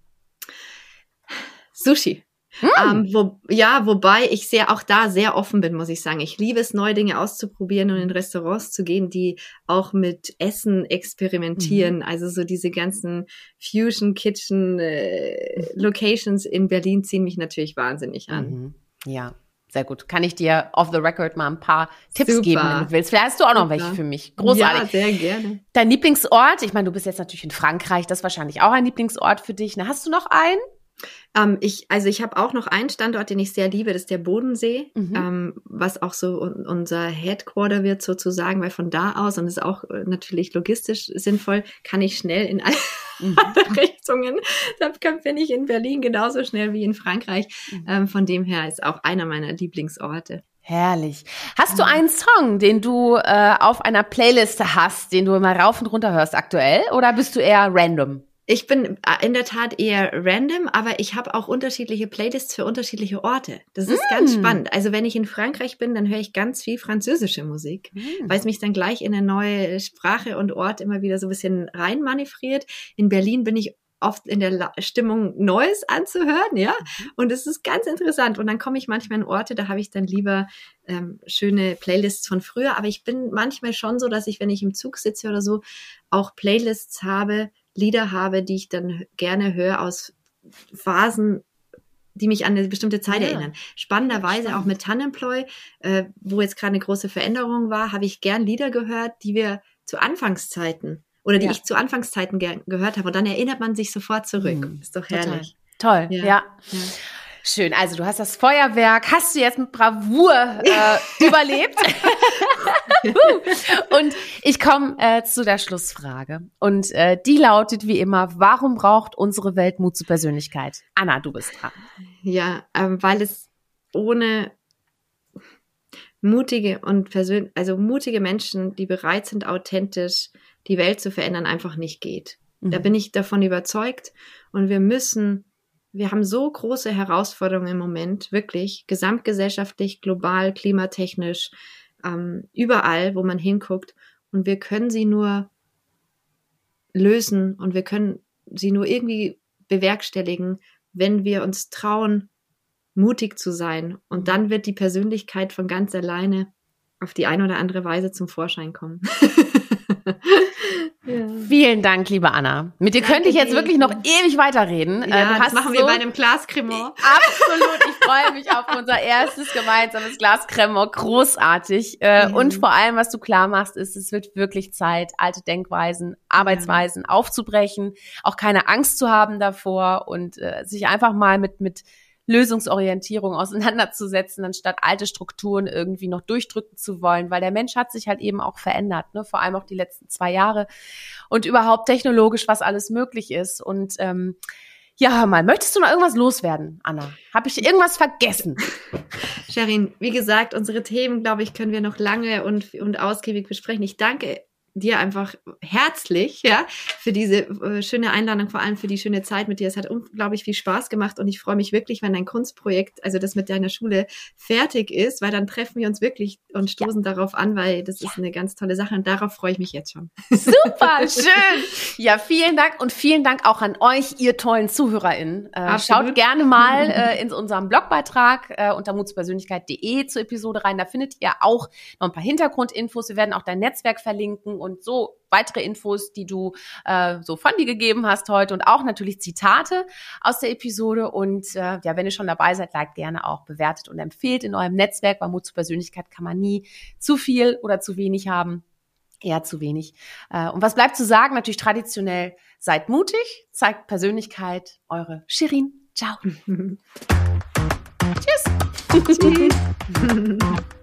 Sushi. Mm. Ähm, wo, ja, wobei ich sehr auch da sehr offen bin, muss ich sagen. Ich liebe es, neue Dinge auszuprobieren und in Restaurants zu gehen, die auch mit Essen experimentieren. Mm. Also so diese ganzen Fusion Kitchen äh, Locations in Berlin ziehen mich natürlich wahnsinnig an. Mhm. Ja. Sehr gut. Kann ich dir off the record mal ein paar Tipps Super. geben, wenn du willst? Vielleicht hast du auch noch Super. welche für mich. Großartig. Ja, sehr gerne. Dein Lieblingsort? Ich meine, du bist jetzt natürlich in Frankreich. Das ist wahrscheinlich auch ein Lieblingsort für dich. Na, hast du noch einen? Ähm, ich, also ich habe auch noch einen Standort, den ich sehr liebe, das ist der Bodensee, mhm. ähm, was auch so unser Headquarter wird sozusagen, weil von da aus, und das ist auch äh, natürlich logistisch sinnvoll, kann ich schnell in alle mhm. Richtungen. Da bin ich in Berlin genauso schnell wie in Frankreich. Mhm. Ähm, von dem her ist auch einer meiner Lieblingsorte. Herrlich. Hast du einen Song, den du äh, auf einer Playliste hast, den du immer rauf und runter hörst aktuell, oder bist du eher random? Ich bin äh, in der Tat eher random, aber ich habe auch unterschiedliche Playlists für unterschiedliche Orte. Das ist mm. ganz spannend. Also wenn ich in Frankreich bin, dann höre ich ganz viel französische Musik, mm. weil es mich dann gleich in eine neue Sprache und Ort immer wieder so ein bisschen reinmanövriert. In Berlin bin ich oft in der Stimmung Neues anzuhören, ja. Mhm. Und es ist ganz interessant. Und dann komme ich manchmal in Orte, da habe ich dann lieber ähm, schöne Playlists von früher. Aber ich bin manchmal schon so, dass ich, wenn ich im Zug sitze oder so, auch Playlists habe, Lieder habe, die ich dann gerne höre aus Phasen, die mich an eine bestimmte Zeit ja. erinnern. Spannenderweise Spannend. auch mit Tannenploy, äh, wo jetzt gerade eine große Veränderung war, habe ich gern Lieder gehört, die wir zu Anfangszeiten oder die ja. ich zu Anfangszeiten gehört habe. Und dann erinnert man sich sofort zurück. Hm. Ist doch herrlich. Total. Toll, ja. ja. Schön. Also du hast das Feuerwerk, hast du jetzt mit Bravour äh, überlebt. und ich komme äh, zu der Schlussfrage. Und äh, die lautet wie immer, warum braucht unsere Welt Mut zur Persönlichkeit? Anna, du bist dran. Ja, ähm, weil es ohne mutige und persönlich, also mutige Menschen, die bereit sind, authentisch die Welt zu verändern, einfach nicht geht. Mhm. Da bin ich davon überzeugt. Und wir müssen wir haben so große Herausforderungen im Moment, wirklich, gesamtgesellschaftlich, global, klimatechnisch, ähm, überall, wo man hinguckt. Und wir können sie nur lösen und wir können sie nur irgendwie bewerkstelligen, wenn wir uns trauen, mutig zu sein. Und mhm. dann wird die Persönlichkeit von ganz alleine auf die eine oder andere Weise zum Vorschein kommen. Ja. Vielen Dank, liebe Anna. Mit dir Danke könnte ich jetzt wirklich noch ewig weiterreden. Äh, ja, das machen so wir bei einem Glas Cremant. Absolut. Ich freue mich auf unser erstes gemeinsames Glas Cremant. Großartig. Äh, mhm. Und vor allem, was du klar machst, ist, es wird wirklich Zeit, alte Denkweisen, Arbeitsweisen ja. aufzubrechen, auch keine Angst zu haben davor und äh, sich einfach mal mit, mit Lösungsorientierung auseinanderzusetzen, anstatt alte Strukturen irgendwie noch durchdrücken zu wollen, weil der Mensch hat sich halt eben auch verändert, ne? vor allem auch die letzten zwei Jahre und überhaupt technologisch, was alles möglich ist. Und ähm, ja, hör mal, möchtest du noch irgendwas loswerden, Anna? Habe ich irgendwas vergessen? Sherin, wie gesagt, unsere Themen, glaube ich, können wir noch lange und, und ausgiebig besprechen. Ich danke dir einfach herzlich, ja, für diese äh, schöne Einladung, vor allem für die schöne Zeit mit dir. Es hat unglaublich viel Spaß gemacht und ich freue mich wirklich, wenn dein Kunstprojekt, also das mit deiner Schule fertig ist, weil dann treffen wir uns wirklich und stoßen ja. darauf an, weil das ja. ist eine ganz tolle Sache und darauf freue ich mich jetzt schon. Super, schön. Ja, vielen Dank und vielen Dank auch an euch, ihr tollen ZuhörerInnen. Äh, schaut gerne mal äh, in unserem Blogbeitrag äh, unter mutspersönlichkeit.de zur Episode rein. Da findet ihr auch noch ein paar Hintergrundinfos. Wir werden auch dein Netzwerk verlinken und so weitere Infos, die du äh, so von dir gegeben hast heute und auch natürlich Zitate aus der Episode. Und äh, ja, wenn ihr schon dabei seid, liked gerne auch, bewertet und empfehlt in eurem Netzwerk, weil Mut zur Persönlichkeit kann man nie zu viel oder zu wenig haben. Eher zu wenig. Äh, und was bleibt zu sagen? Natürlich traditionell, seid mutig, zeigt Persönlichkeit. Eure Shirin. Ciao. Tschüss. Tschüss.